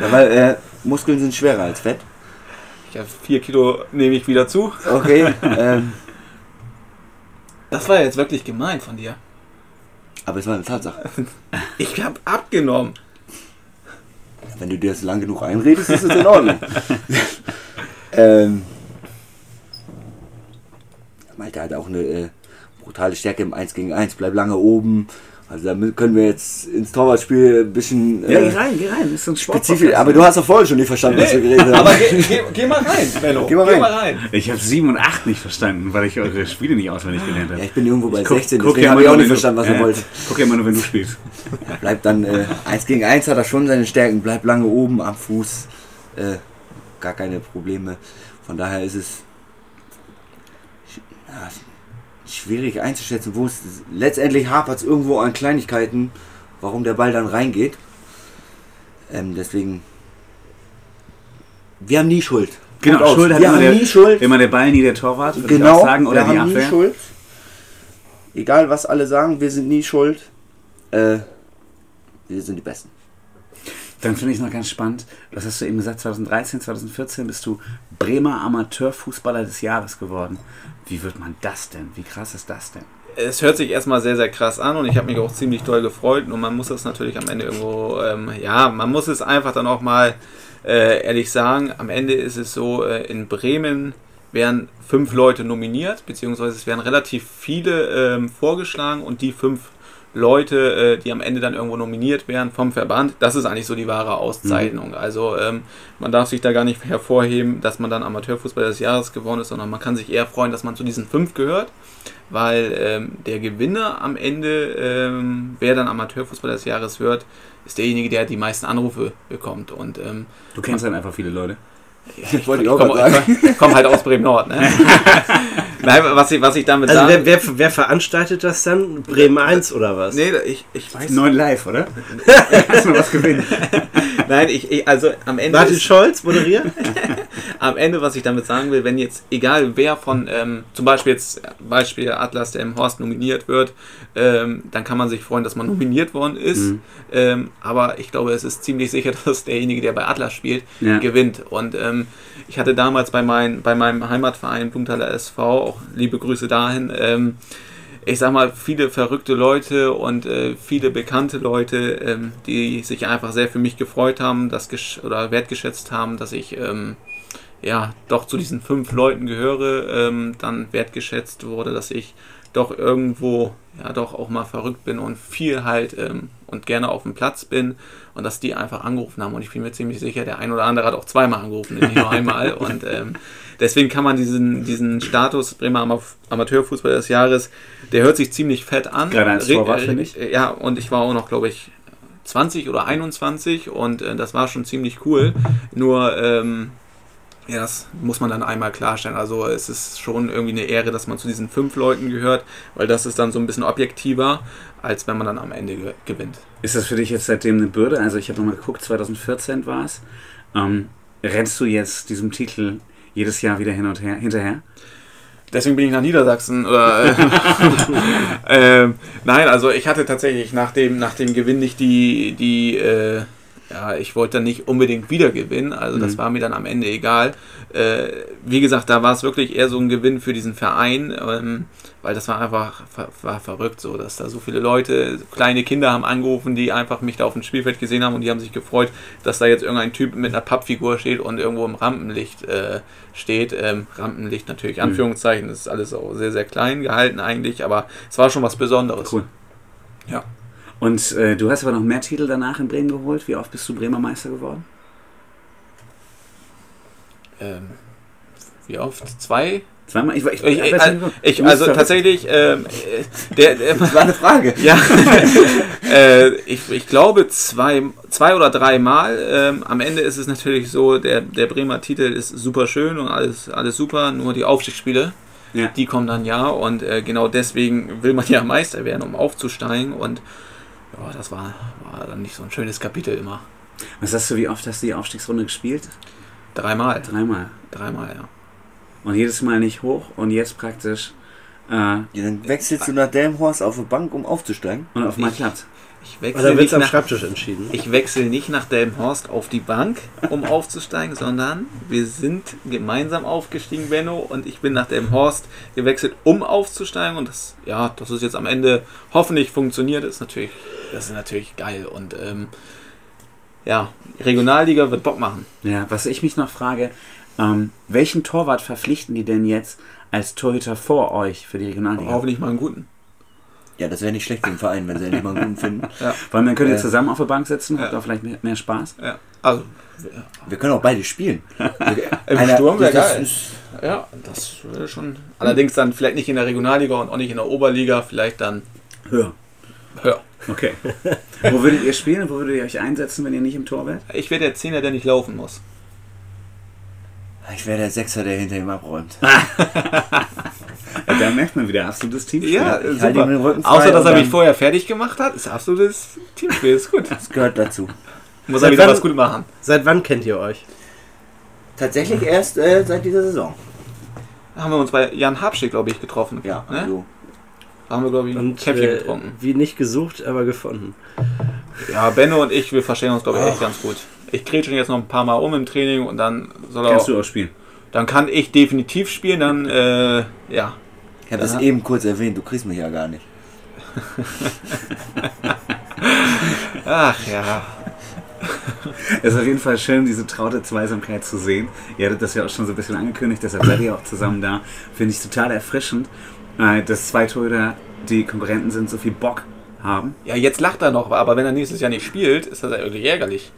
ja, weil äh, Muskeln sind schwerer als Fett. Ich habe vier Kilo, nehme ich wieder zu. Okay, *laughs* ähm, Das war jetzt wirklich gemein von dir. aber es war eine Tatsache. *laughs* Ich habe abgenommen. Wenn du dir das lang genug einredest, ist es in Ordnung. ähm, Malte hat auch eine äh, brutale Stärke im 1 gegen 1, bleib lange oben. Also damit können wir jetzt ins Torwartspiel ein bisschen Ja, geh äh, rein, geh rein. Ist ein spezifisch. Sportpodcast. Aber du hast doch vorhin schon nicht verstanden, was wir geredet haben. Aber geh, geh, geh mal rein, Benno. Geh mal rein. Ich habe 7 und 8 nicht verstanden, weil ich eure Spiele nicht auswendig gelernt habe. ja, ich bin irgendwo bei Ich guck- 16, guck deswegen ja habe ich auch nicht verstanden, was ja, er wollte. Guck ja immer nur, wenn du spielst. *laughs* Ja, bleibt dann äh, 1 gegen 1 hat er schon seine Stärken, bleibt lange oben am Fuß. Äh, gar keine Probleme. Von daher ist es ja, schwierig einzuschätzen, wo es letztendlich hapert es irgendwo an Kleinigkeiten, warum der Ball dann reingeht. Ähm, deswegen. Wir haben nie Schuld. Genau, aus. Schuld hat wir immer haben der, nie Schuld. immer der Ball, nie der Torwart, würde ich Genau, auch sagen, oder wir die haben nie Abwehr. Schuld. Egal was alle sagen, wir sind nie schuld. Äh, wir sind die Besten. Dann finde ich noch ganz spannend, was hast du eben gesagt, 2013, 2014 bist du Bremer Amateurfußballer des Jahres geworden. Wie wird man das denn? Wie krass ist das denn? Es hört sich erstmal sehr, sehr krass an und ich habe mich auch ziemlich doll gefreut. Und man muss das natürlich am Ende irgendwo, ähm, ja, man muss es einfach dann auch mal äh, ehrlich sagen. Am Ende ist es so, äh, in Bremen werden fünf Leute nominiert, beziehungsweise es werden relativ viele ähm, vorgeschlagen und die fünf Leute, äh, die am Ende dann irgendwo nominiert werden vom Verband. Das ist eigentlich so die wahre Auszeichnung. Also ähm, man darf sich da gar nicht hervorheben, dass man dann Amateurfußballer des Jahres geworden ist, sondern man kann sich eher freuen, dass man zu diesen fünf gehört, weil ähm, der Gewinner am Ende, ähm, wer dann Amateurfußballer des Jahres wird, ist derjenige, der die meisten Anrufe bekommt. Und ähm, Du kennst dann einfach viele Leute. ich, *laughs* wollte ich ich auch komme komm, halt aus Bremen-Nord. Ne? *laughs* Nein, was ich, was ich damit Also sagen wer, wer, wer veranstaltet das dann? Bremen 1 oder was? Nee, ich, ich weiß Neun live, oder? *laughs* Kannst du was gewinnen. *laughs* Nein, ich, ich also am Ende Martin ist, Scholz moderiert? *laughs* am Ende, was ich damit sagen will, wenn jetzt egal wer von ähm, zum Beispiel jetzt Beispiel Atlas, der im Horst nominiert wird, ähm, dann kann man sich freuen, dass man nominiert worden ist. Mhm. Ähm, aber ich glaube, es ist ziemlich sicher, dass derjenige, der bei Atlas spielt, Ja. gewinnt. Und ähm, ich hatte damals bei, mein, bei meinem Heimatverein Blumenthaler SV, auch liebe Grüße dahin, ähm, ich sag mal, viele verrückte Leute und äh, viele bekannte Leute, ähm, die sich einfach sehr für mich gefreut haben, das oder wertgeschätzt haben, dass ich ähm, ja doch zu diesen fünf Leuten gehöre, ähm, dann wertgeschätzt wurde, dass ich doch irgendwo ja doch auch mal verrückt bin und viel halt ähm, und gerne auf dem Platz bin und dass die einfach angerufen haben und ich bin mir ziemlich sicher, der ein oder andere hat auch zweimal angerufen, nicht nur einmal *laughs* und ähm, deswegen kann man diesen, diesen Status Bremer Ama- Amateurfußballer des Jahres, der hört sich ziemlich fett an. Gerade Re- Torwart, äh, finde ich. Ja, und ich war auch noch, glaube ich, 20 oder 21 und äh, das war schon ziemlich cool. Nur, ähm, ja, das muss man dann einmal klarstellen. Also es ist schon irgendwie eine Ehre, dass man zu diesen fünf Leuten gehört, weil das ist dann so ein bisschen objektiver, als wenn man dann am Ende ge gewinnt. Ist das für dich jetzt seitdem eine Bürde? Also ich habe nochmal geguckt, 2014 war es. Ähm, rennst du jetzt diesem Titel jedes Jahr wieder hin und her hinterher? Deswegen bin ich nach Niedersachsen. Oder, äh, *laughs* *laughs* ähm, nein, also ich hatte tatsächlich nach dem, nach dem Gewinn nicht die, die äh, ja, ich wollte dann nicht unbedingt wieder gewinnen, also das Mhm. war mir dann am Ende egal. Äh, wie gesagt, da war es wirklich eher so ein Gewinn für diesen Verein, ähm, weil das war einfach war verrückt so, dass da so viele Leute, kleine Kinder haben angerufen, die einfach mich da auf dem Spielfeld gesehen haben und die haben sich gefreut, dass da jetzt irgendein Typ mit einer Pappfigur steht und irgendwo im Rampenlicht äh, steht. Ähm, Rampenlicht natürlich, Mhm. Anführungszeichen, das ist alles auch sehr, sehr klein gehalten eigentlich, aber es war schon was Besonderes. Cool. Ja. Und äh, du hast aber noch mehr Titel danach in Bremen geholt. Wie oft bist du Bremer Meister geworden? Ähm, wie oft? Zwei? Zweimal? Ich, ich, Ich, ich, weiß nicht, ich, also tatsächlich, ähm, äh, der, der, Das war eine Frage. *laughs* ja, *laughs* äh, ich, ich glaube zwei, zwei oder drei Mal. Ähm, am Ende ist es natürlich so, der, der Bremer Titel ist super schön und alles, alles super, nur die Aufstiegsspiele, Ja. die kommen dann ja und äh, genau deswegen will man ja Meister werden, um aufzusteigen und ja, das war, war dann nicht so ein schönes Kapitel immer. Was sagst du, wie oft hast du die Aufstiegsrunde gespielt? Dreimal, Dreimal. dreimal, ja. Und jedes Mal nicht hoch und jetzt praktisch Ja, dann wechselst du nach Delmenhorst auf die Bank, um aufzusteigen. und auf mal Ich- klappt. Ich Oder wechsle wird es nicht am nach, Schreibtisch entschieden? Ich wechsle nicht nach Delmenhorst auf die Bank, um *laughs* aufzusteigen, sondern wir sind gemeinsam aufgestiegen, Benno, und ich bin nach Delmenhorst gewechselt, um aufzusteigen. Und das, ja, dass es jetzt am Ende hoffentlich funktioniert, ist natürlich, das ist natürlich geil. Und ähm, ja, Regionalliga wird Bock machen. Ja, was ich mich noch frage, ähm, welchen Torwart verpflichten die denn jetzt als Torhüter vor euch für die Regionalliga? Hoffentlich mal einen guten. Ja, das wäre nicht schlecht für den Verein, wenn sie endlich mal einen guten finden. Weil dann könnt ihr Ja. zusammen auf der Bank sitzen, habt Ja. da vielleicht mehr, mehr Spaß. Ja, also Wir können auch beide spielen. *laughs* im Einer- Sturm wäre das geil. ist- Ja, das wäre schon. Allerdings dann vielleicht nicht in der Regionalliga und auch nicht in der Oberliga, vielleicht dann Höher. höher. Okay. Wo würdet ihr spielen? Wo würdet ihr euch einsetzen, wenn ihr nicht im Tor wärt? Ich wäre der Zehner, der nicht laufen muss. Ich wäre der Sechser, der hinter ihm abräumt. *laughs* Da merkt man wieder absolutes Team. Ja, Ich ihm den Rücken frei Außer, dass er mich vorher fertig gemacht hat, ist absolutes Teamspiel, ist gut. Das gehört dazu. Muss Seit er wieder wann- was gut machen. Seit wann kennt ihr euch? Tatsächlich erst äh, seit dieser Saison. Da haben wir uns bei Jan Habschick, glaube ich, getroffen. Ja, ne? also Da haben wir, glaube ich, ein Und Käffchen äh, getrunken. wie nicht gesucht, aber gefunden. Ja, Benno und ich, wir verstehen uns, glaube ich, echt ganz gut. Ich kriege schon jetzt noch ein paar Mal um im Training und dann soll er Kannst auch, du auch spielen. dann kann ich definitiv spielen, dann, äh, ja. ich habe das eben kurz erwähnt, du kriegst mich ja gar nicht. *laughs* Ach ja. Es ist auf jeden Fall schön, diese traute Zweisamkeit zu sehen. Ihr hattet das ja auch schon so ein bisschen angekündigt, deshalb seid ihr auch zusammen da. Finde ich total erfrischend, äh, dass zwei Torhüter, die Konkurrenten sind, so viel Bock haben. Ja, jetzt lacht er noch, aber wenn er nächstes Jahr nicht spielt, ist das ja irgendwie ärgerlich.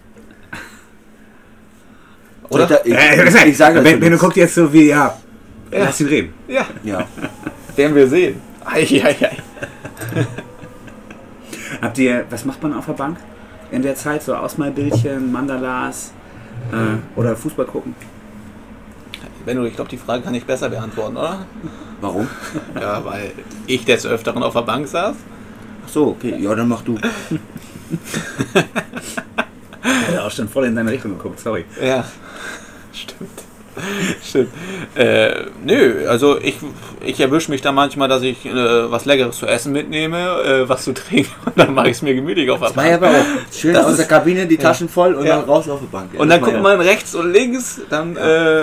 Oder? Ich, Äh, ich, sage Ben, Benno guckt jetzt so wie, ja, Ja. lass ihn reden. Ja, Ja. werden wir sehen. Eieiei. *laughs* Habt ihr, was macht man auf der Bank in der Zeit? So Ausmalbildchen, Mandalas äh, oder Fußball gucken? Benno, ich glaube, die Frage kann ich besser beantworten, oder? Warum? *laughs* Ja, weil ich des Öfteren auf der Bank saß. Ach so, okay. Ja, dann mach du. *laughs* Er hat auch schon voll in deine Richtung geguckt, sorry. Ja, stimmt. Stimmt. Äh, nö, also ich, ich erwische mich da manchmal, dass ich äh, was Leckeres zu essen mitnehme, äh, was zu trinken *laughs* und dann mache ich es mir gemütlich auf der War ja Bank. aber auch schön Das aus der Kabine, die Taschen voll und Ja. dann raus auf die Bank. Ja, Und das dann war guckt ja- man rechts und links, dann äh,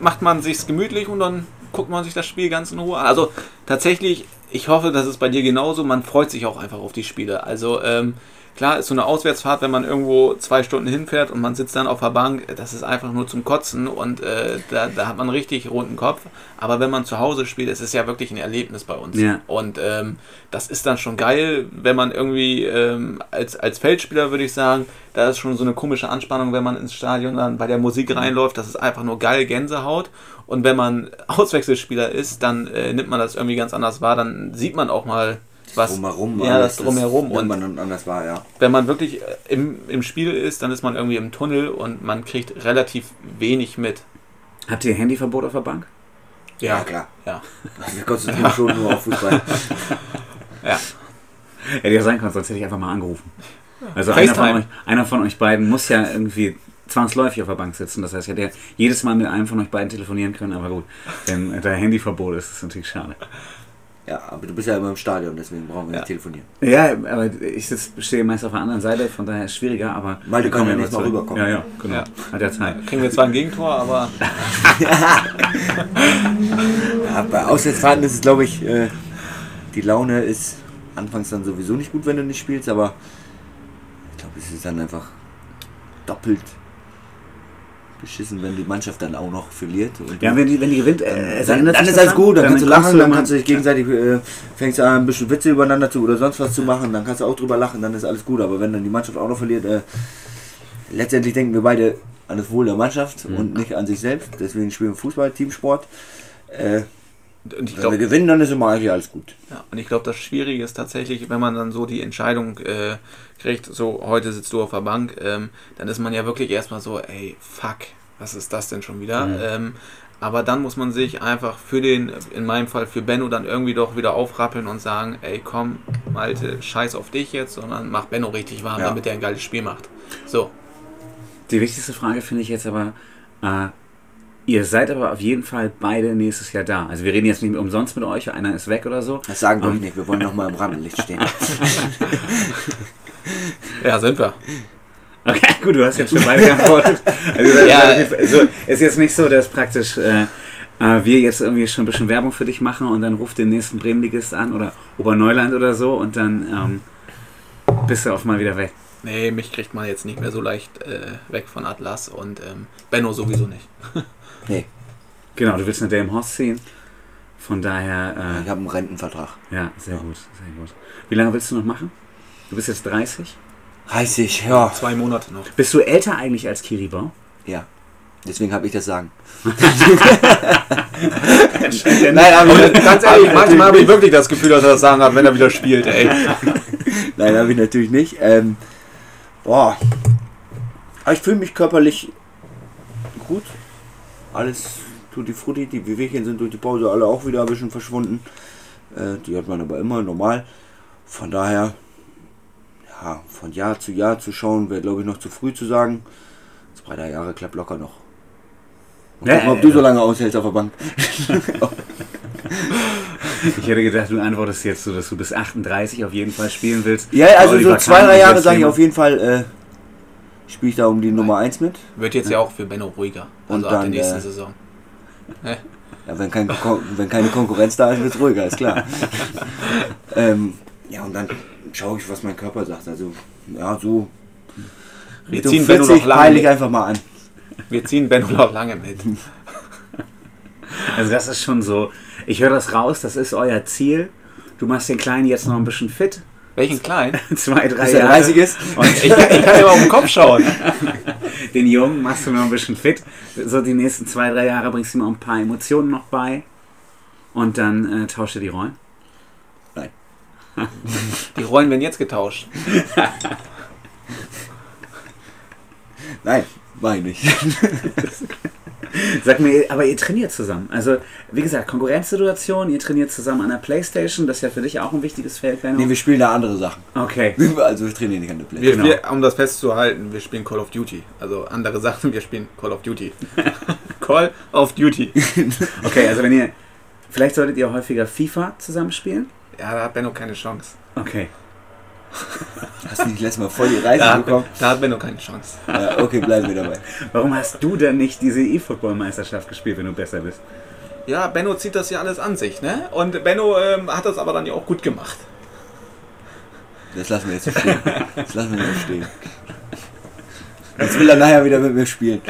macht man sich's gemütlich und dann guckt man sich das Spiel ganz in Ruhe an. Also tatsächlich, ich hoffe, das ist bei dir genauso. Man freut sich auch einfach auf die Spiele. Also ähm, klar ist so eine Auswärtsfahrt, wenn man irgendwo zwei Stunden hinfährt und man sitzt dann auf der Bank, das ist einfach nur zum Kotzen und äh, da, da hat man richtig runden Kopf. Aber wenn man zu Hause spielt, es ist ja wirklich ein Erlebnis bei uns. Ja. Und ähm, das ist dann schon geil, wenn man irgendwie ähm, als, als Feldspieler würde ich sagen, da ist schon so eine komische Anspannung, wenn man ins Stadion dann bei der Musik reinläuft. Das ist einfach nur geil, Gänsehaut. Und wenn man Auswechselspieler ist, dann äh, nimmt man das irgendwie ganz anders wahr. Dann sieht man auch mal was. drumherum. Ja, das drumherum. nimmt Und man anders war, ja. wenn man wirklich äh, im, im Spiel ist, dann ist man irgendwie im Tunnel und man kriegt relativ wenig mit. Habt ihr Handyverbot auf der Bank? Ja, klar. Ja. Wir konzentrieren uns schon nur auf Fußball. *laughs* Hätte ja sein können, sonst hätte ich einfach mal angerufen. Also einer von, euch, einer von euch beiden muss ja irgendwie zwangsläufig auf der Bank sitzen. Das heißt, ich hätte ja jedes Mal mit einem von euch beiden telefonieren können, aber gut, wenn da Handyverbot ist, ist natürlich schade. Ja, aber du bist ja immer im Stadion, deswegen brauchen wir Ja. nicht telefonieren. Ja, aber ich stehe meist auf der anderen Seite, von daher ist es schwieriger, aber... Weil kommen können ja noch nicht mal rüberkommen. Ja, ja, genau. Ja. Hat ja Zeit. Kriegen wir zwar ein Gegentor, aber *laughs* Ja, bei Auswärtsfahrten ist es, glaube ich, äh, die Laune ist anfangs dann sowieso nicht gut, wenn du nicht spielst, aber ich glaube, es ist dann einfach doppelt beschissen, wenn die Mannschaft dann auch noch verliert. Ja, wenn die, wenn die gewinnt, äh, es dann, dann sich ist alles gut, dann, kannst du lachen, dann kannst du dich gegenseitig, äh, fängst an, ein bisschen Witze übereinander zu oder sonst was zu machen, dann kannst du auch drüber lachen, dann ist alles gut. Aber wenn dann die Mannschaft auch noch verliert, äh, letztendlich denken wir beide an das Wohl der Mannschaft Mhm. und nicht an sich selbst. Deswegen spielen wir Fußball, Teamsport. Äh, und ich wenn wir gewinnen, dann ist immer eigentlich alles gut. Ja, und ich glaube, das Schwierige ist tatsächlich, wenn man dann so die Entscheidung äh, kriegt, so heute sitzt du auf der Bank, ähm, dann ist man ja wirklich erstmal so, ey, fuck, was ist das denn schon wieder? Mhm. Ähm, aber dann muss man sich einfach für den, in meinem Fall für Benno, dann irgendwie doch wieder aufrappeln und sagen, ey, komm, Malte, scheiß auf dich jetzt, sondern mach Benno richtig warm, Ja. damit er ein geiles Spiel macht. So, Die wichtigste Frage finde ich jetzt aber, äh, ihr seid aber auf jeden Fall beide nächstes Jahr da. Also wir reden jetzt nicht umsonst mit euch, einer ist weg oder so. Das sagen wir Ähm. euch nicht, wir wollen nochmal im Rampenlicht stehen. *laughs* *laughs* ja, sind wir. Okay, gut, du hast jetzt schon beide geantwortet. Also, Ja. also, ist jetzt nicht so, dass praktisch äh, äh, wir jetzt irgendwie schon ein bisschen Werbung für dich machen und dann ruft den nächsten Bremenligist an oder Oberneuland oder so und dann ähm, bist du auf mal wieder weg. Nee, mich kriegt man jetzt nicht mehr so leicht äh, weg von Atlas und ähm, Benno sowieso nicht. *laughs* Nee, Genau, du willst eine Dame Horst ziehen. Von daher, ich äh, habe einen Rentenvertrag. ja, sehr gut, sehr gut. Wie lange willst du noch machen? Du bist jetzt 30. Heiß ich, ja. Zwei Monate noch. Bist du älter eigentlich als Kiribau? Ja. Deswegen habe ich das Sagen. Nein, aber ganz ehrlich, manchmal habe ich wirklich das Gefühl, dass er das sagen hat, wenn er wieder spielt, ey. *laughs* Nein, habe ich natürlich nicht. Ähm, boah. Aber ich fühle mich körperlich gut. Alles tut die Frutti, die Wehwehchen sind durch die Pause alle auch wieder ein bisschen verschwunden. Äh, die hat man aber immer normal. Von daher, ja, von Jahr zu Jahr zu schauen, wäre glaube ich noch zu früh zu sagen. Zwei, drei Jahre klappt locker noch. Mal Ja, gucken, ob ja, du ja. so lange aushältst auf der Bank. Ich hätte gedacht, du antwortest jetzt so, dass du bis 38 auf jeden Fall spielen willst. Ja, also Oliver so zwei, drei Jahre sage ich auf jeden Fall, äh, spiele ich da um die Nummer 1 mit. Wird jetzt ja auch für Benno ruhiger. Und Also ab der dann, nächsten äh, Saison. *laughs* Ja, wenn, kein, Kon- wenn keine Konkurrenz da ist, wird es ruhiger, ist klar. *laughs* ähm, ja, und dann schaue ich, was mein Körper sagt. Also, ja, so. Wir Richtung ziehen Benno 40 noch lange ich mit. einfach mal an. Wir ziehen Benno noch lange mit. *laughs* Also das ist schon so, ich höre das raus, das ist euer Ziel. Du machst den Kleinen jetzt noch ein bisschen fit Welchen kleinen? *laughs* zwei, drei er Jahre. 30 ist. Und Ich, ich kann immer auf den Kopf schauen. *laughs* den Jungen machst du noch ein bisschen fit. So die nächsten zwei, drei Jahre bringst du ihm auch ein paar Emotionen noch bei. Und dann äh, tauscht ihr die Rollen. *laughs* Die Rollen werden jetzt getauscht. *laughs* Nein, mach ich nicht. *laughs* Sag mir, aber ihr trainiert zusammen. Also, wie gesagt, Konkurrenzsituation, ihr trainiert zusammen an der Playstation, das ist ja für dich auch ein wichtiges Feld, Benno. Nee, wir spielen da andere Sachen. Okay. Also wir trainieren nicht an der Play. Wir, Genau. wir, um das festzuhalten, wir spielen Call of Duty. Also andere Sachen, wir spielen Call of Duty. Call of Duty. Okay, also wenn ihr. Vielleicht solltet ihr häufiger FIFA zusammenspielen. Ja, da hat Benno keine Chance. Okay. *laughs* Hast du nicht letztes Mal voll die Reise Da hat, bekommen? da hat Benno keine Chance. Ja, okay, bleiben wir dabei. Warum hast du denn nicht diese E-Football-Meisterschaft gespielt, wenn du besser bist? Ja, Benno zieht das ja alles an sich, ne? Und Benno ähm, hat das aber dann ja auch gut gemacht. Das lassen wir jetzt stehen. Das lassen wir jetzt stehen. Jetzt will er nachher wieder mit mir spielen.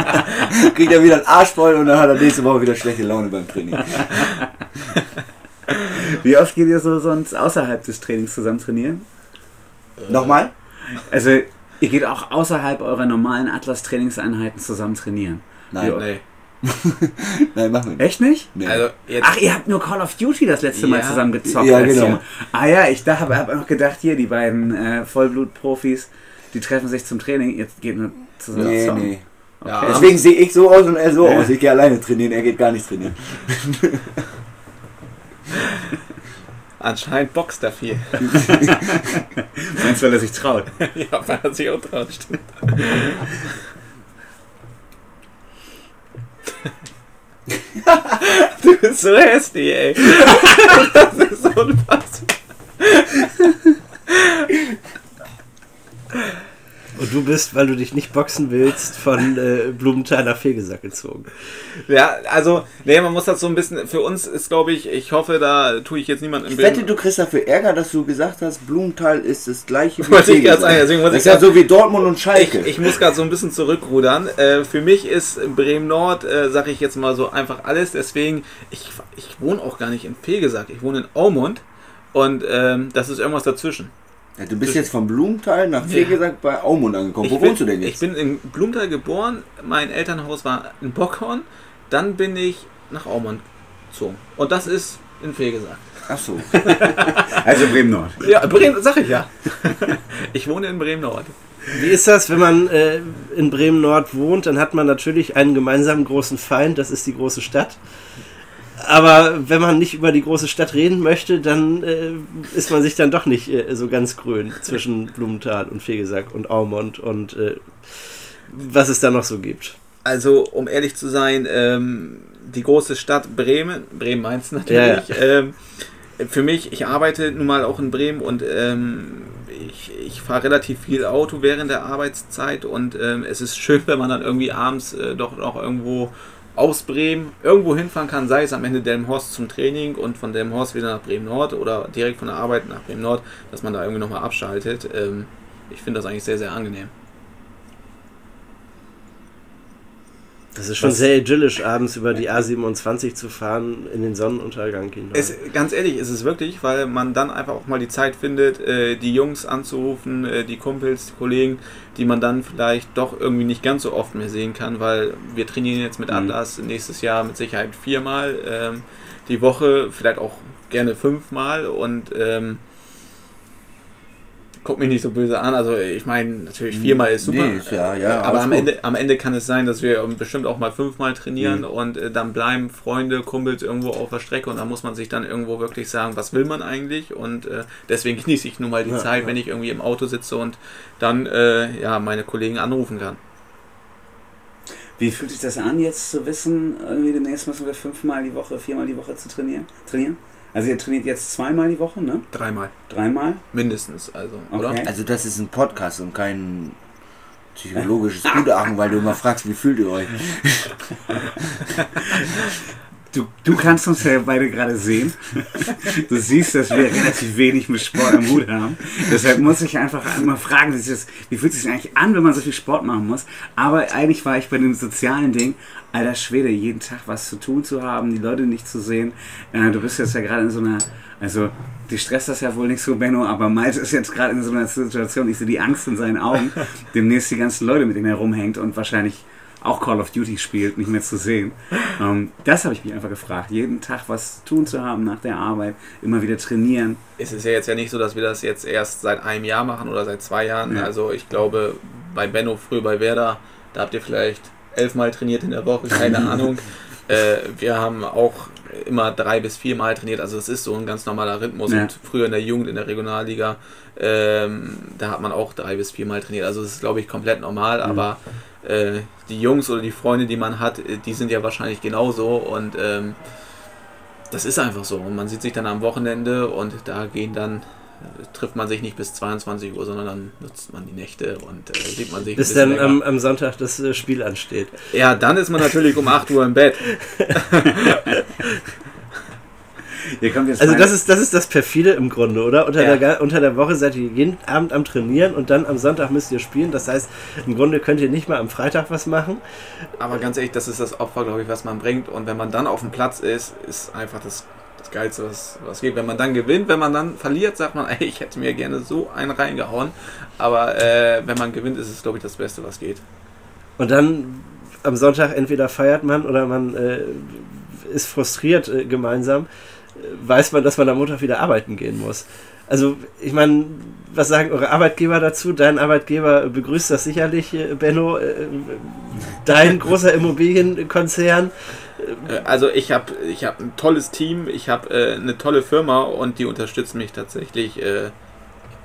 *laughs* Kriegt er wieder einen Arsch voll und dann hat er nächste Woche wieder schlechte Laune beim Training. Wie oft geht ihr so sonst außerhalb des Trainings zusammen trainieren? Nochmal? Also, ihr geht auch außerhalb eurer normalen Atlas-Trainingseinheiten zusammen trainieren. Nein, Ja. Nee. *laughs* nein, machen wir nicht. Echt nicht? Nee. Also jetzt. Ach, ihr habt nur Call of Duty das letzte Mal Ja. zusammen gezockt. Ja, genau. Ah ja, ich da habe hab noch gedacht, hier, die beiden äh, Vollblut-Profis, die treffen sich zum Training, jetzt geht nur zusammen nee, zocken. nee. ja, Okay. Deswegen sehe ich so aus und er so Ja. aus. Ich gehe alleine trainieren, er geht gar nicht trainieren. *laughs* anscheinend boxt er viel. *laughs* Meinst du, weil er sich traut? *laughs* ja, weil er sich auch traut, stimmt. *laughs* du bist so hässlich, ey. Das ist so unfassbar. Und du bist, weil du dich nicht boxen willst, von äh, Blumenthal nach Fegesack gezogen. Ja, also, nee, man muss das so ein bisschen, für uns ist, glaube ich, ich hoffe, da tue ich jetzt niemanden im Ich wette, du kriegst dafür Ärger, dass du gesagt hast, Blumenthal ist das gleiche Wollte ich Fegesack. sagen, deswegen muss Das ich ist ja grad- so wie Dortmund und Ich, Schalke. ich muss gerade so ein bisschen zurückrudern. Äh, für mich ist Bremen Nord, äh, sage ich jetzt mal so einfach alles. Deswegen, ich, ich wohne auch gar nicht in Fegesack. Ich wohne in Aumund und ähm, das ist irgendwas dazwischen. Ja, du bist jetzt von Blumenthal nach Fegesack bei Aumund angekommen. Wo ich bin, wohnst du denn Ich jetzt? bin in Blumenthal geboren. Mein Elternhaus war in Bockhorn. Dann bin ich nach Aumund gezogen. Und das ist in Fegesack. Ach so. *laughs* Also Bremen Nord. Ja, Bremen, sag ich ja. ich wohne in Bremen Nord. Wie ist das, wenn man äh, in Bremen Nord wohnt? Dann hat man natürlich einen gemeinsamen großen Feind, das ist die große Stadt. Aber wenn man nicht über die große Stadt reden möchte, dann äh, ist man sich dann doch nicht äh, so ganz grün zwischen Blumenthal und Fegesack und Aumont und äh, was es da noch so gibt. Also, um ehrlich zu sein, ähm, die große Stadt Bremen, Bremen-Mainz natürlich. Ähm, für mich, ich arbeite nun mal auch in Bremen und ähm, ich, ich fahre relativ viel Auto während der Arbeitszeit und ähm, es ist schön, *laughs* wenn man dann irgendwie abends äh, doch noch irgendwo aus Bremen irgendwo hinfahren kann, sei es am Ende Delmenhorst zum Training und von Delmenhorst wieder nach Bremen Nord oder direkt von der Arbeit nach Bremen Nord, dass man da irgendwie nochmal abschaltet. Ähm, ich finde das eigentlich sehr, sehr angenehm. Das ist schon sehr idyllisch, abends über die A27 zu fahren, in den Sonnenuntergang hinein. Es, ganz ehrlich, ist es wirklich, weil man dann einfach auch mal die Zeit findet, äh, die Jungs anzurufen, äh, die Kumpels, die Kollegen, die man dann vielleicht doch irgendwie nicht ganz so oft mehr sehen kann, weil wir trainieren jetzt mit Mhm. Atlas nächstes Jahr mit Sicherheit viermal ähm, die Woche, vielleicht auch gerne fünfmal und ähm, guck mich nicht so böse an. Also ich meine, natürlich viermal ist super. Nee, ja- ja, aber am gut. Ende, am Ende kann es sein, dass wir bestimmt auch mal fünfmal trainieren Mhm. und äh, dann bleiben Freunde, Kumpels irgendwo auf der Strecke und dann muss man sich dann irgendwo wirklich sagen, was will man eigentlich und äh, deswegen genieße ich nun mal die Ja, Zeit, wenn ich irgendwie im Auto sitze und dann äh, ja meine Kollegen anrufen kann. Wie fühlt sich das an, jetzt zu wissen, irgendwie demnächst müssen wir fünfmal die Woche, viermal die Woche zu trainieren? trainieren? Also ihr trainiert jetzt zweimal die Woche, ne? Dreimal Dreimal? mindestens, also oder? Okay. Also das ist ein Podcast und kein psychologisches Gutachten, weil du immer fragst, wie fühlt ihr euch? *laughs* du, du kannst uns ja beide gerade sehen. Du siehst, dass wir relativ wenig mit Sport am Hut haben. Deshalb muss ich einfach immer fragen, wie, das, wie fühlt es sich eigentlich an, wenn man so viel Sport machen muss? Aber eigentlich war ich bei dem sozialen Ding, alter Schwede, jeden Tag was zu tun zu haben, die Leute nicht zu sehen. Äh, du bist jetzt ja gerade in so einer, also die stresst das ja wohl nicht so, Benno, aber Malte ist jetzt gerade in so einer Situation, ich sehe die Angst in seinen Augen, demnächst die ganzen Leute, mit denen er rumhängt und wahrscheinlich auch Call of Duty spielt, nicht mehr zu sehen. Ähm, das habe ich mich einfach gefragt. Jeden Tag was tun zu haben nach der Arbeit, immer wieder trainieren. Es ist ja jetzt ja nicht so, dass wir das jetzt erst seit einem Jahr machen oder seit zwei Jahren. Ja. Also ich glaube, bei Benno früher bei Werder, da habt ihr vielleicht elfmal trainiert in der Woche, keine *laughs* Ahnung. Äh, wir haben auch immer drei bis viermal trainiert, also es ist so ein ganz normaler Rhythmus. Ja. Und früher in der Jugend, in der Regionalliga, ähm, da hat man auch drei bis viermal trainiert. Also es ist, glaube ich, komplett normal, aber äh, die Jungs oder die Freunde, die man hat, äh, die sind ja wahrscheinlich genauso und ähm, das ist einfach so. Und man sieht sich dann am Wochenende und da gehen dann, äh, trifft man sich nicht bis 22 Uhr, sondern dann nutzt man die Nächte und äh, sieht man sich Bis dann am, am Sonntag das äh, Spiel ansteht. Ja, dann ist man natürlich um 8 Uhr im Bett. *laughs* *laughs* Also das ist, das ist das perfide im Grunde, oder? Unter, Ja. der, unter der Woche seid ihr jeden Abend am Trainieren und dann am Sonntag müsst ihr spielen. Das heißt, im Grunde könnt ihr nicht mal am Freitag was machen. Aber ganz ehrlich, das ist das Opfer, glaube ich, was man bringt. Und wenn man dann auf dem Platz ist, ist einfach das, das Geilste, was, was geht. Wenn man dann gewinnt, wenn man dann verliert, sagt man, *laughs* ey, ich hätte mir gerne so einen reingehauen. Aber äh, wenn man gewinnt, ist es, glaube ich, das Beste, was geht. Und dann am Sonntag entweder feiert man oder man äh, ist frustriert äh, gemeinsam. Äh, weiß man, dass man am Montag wieder arbeiten gehen muss. Also, ich meine, was sagen eure Arbeitgeber dazu? Dein Arbeitgeber begrüßt das sicherlich, äh, Benno. Äh, dein *laughs* großer Immobilienkonzern. Äh, Also ich habe ich hab ein tolles Team, ich habe äh, eine tolle Firma und die unterstützen mich tatsächlich, äh,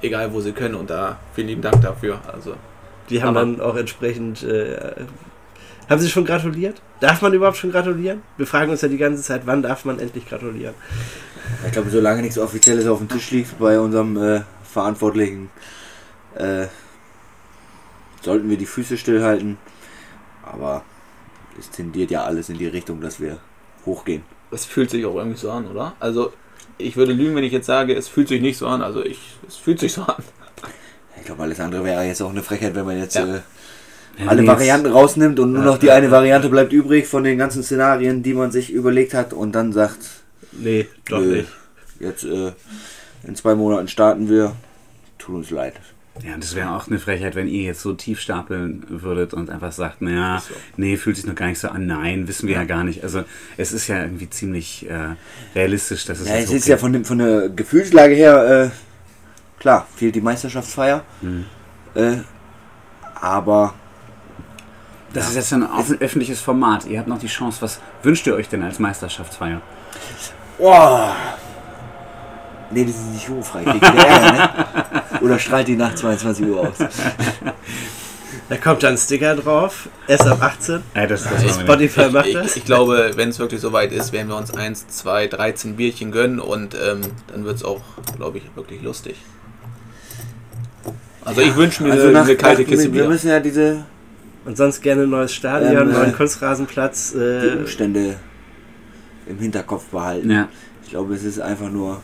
egal wo sie können. Und da vielen lieben Dank dafür. Also Die haben Aber- dann auch entsprechend. Äh, haben sie schon gratuliert? Darf man überhaupt schon gratulieren? Wir fragen uns ja die ganze Zeit, wann darf man endlich gratulieren? Ich glaube, solange nichts Offizielles auf dem Tisch liegt bei unserem äh, Verantwortlichen, äh, sollten wir die Füße stillhalten. Aber es tendiert ja alles in die Richtung, dass wir hochgehen. es fühlt sich auch irgendwie so an, oder? Also ich würde lügen, wenn ich jetzt sage, es fühlt sich nicht so an. Also ich, es fühlt sich so an. Ich glaube, alles andere wäre jetzt auch eine Frechheit, wenn man jetzt Ja. äh, alle Varianten rausnimmt und nur Ja, noch die ja, eine ja. Variante bleibt übrig von den ganzen Szenarien, die man sich überlegt hat und dann sagt, Nee, doch Nö. nicht. jetzt äh, in zwei Monaten starten wir. Tut uns leid. Ja, das wäre auch eine Frechheit, wenn ihr jetzt so tief stapeln würdet und einfach sagt, naja, Ist so. nee, fühlt sich noch gar nicht so an. Nein, wissen wir ja, gar nicht. Also es ist ja irgendwie ziemlich äh, realistisch, dass es Ja, jetzt es ist okay- ja von, dem, von der Gefühlslage her, äh, klar, fehlt die Meisterschaftsfeier, Hm. äh, aber Das ist jetzt ein offen- öffentliches Format. Ihr habt noch die Chance. Was wünscht ihr euch denn als Meisterschaftsfeier? oh, nee, das ist nicht jugendfrei, Ärger, ne? *laughs* Oder strahlt die nach 22 Uhr aus? *laughs* Da kommt dann ein Sticker drauf. Erst ab 18. Ja, das, das wir nicht. Spotify macht Ich, das. ich glaube, wenn es wirklich soweit ist, werden wir uns 1, 2, 13 Bierchen gönnen und ähm, dann wird es auch, glaube ich, wirklich lustig. Also ich wünsche mir Also eine, nach, eine kalte nach, Kiste wir Bier. müssen ja diese Und sonst gerne ein neues Stadion, Ähm, äh, neuen Kunstrasenplatz. die Äh, Umstände im Hinterkopf behalten. Ja. Ich glaube, es ist einfach nur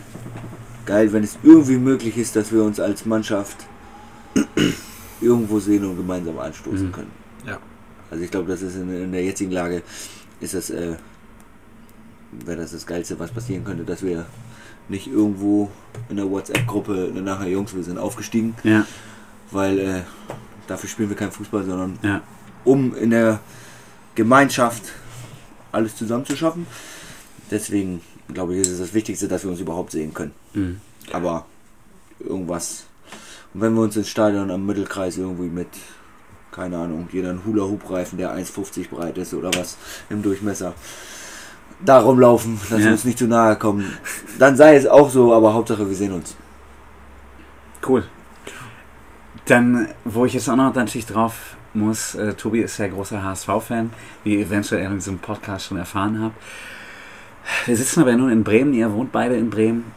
geil, wenn es irgendwie möglich ist, dass wir uns als Mannschaft *clears throat* irgendwo sehen und gemeinsam anstoßen Mhm. können. Ja. Also ich glaube, das ist in, in der jetzigen Lage ist das äh, wäre das das Geilste, was passieren könnte, dass wir nicht irgendwo in der WhatsApp-Gruppe nachher Jungs, wir sind aufgestiegen, Ja, weil äh, dafür spielen wir keinen Fußball, sondern ja. um in der Gemeinschaft alles zusammenzuschaffen. Deswegen glaube ich, ist es das Wichtigste, dass wir uns überhaupt sehen können. Mhm. Aber irgendwas. Und wenn wir uns ins Stadion am Mittelkreis irgendwie mit, keine Ahnung, jeder einen Hula-Hoop-Reifen, der 1,50 breit ist oder was im Durchmesser, darum laufen, dass Ja. wir uns nicht zu nahe kommen, dann sei es auch so, aber Hauptsache wir sehen uns. Cool. Dann, wo ich jetzt auch noch natürlich drauf muss, äh, Tobi ist ja großer HSV-Fan, wie ihr eventuell in diesem Podcast schon erfahren habt. Wir sitzen aber nun in Bremen, ihr wohnt beide in Bremen.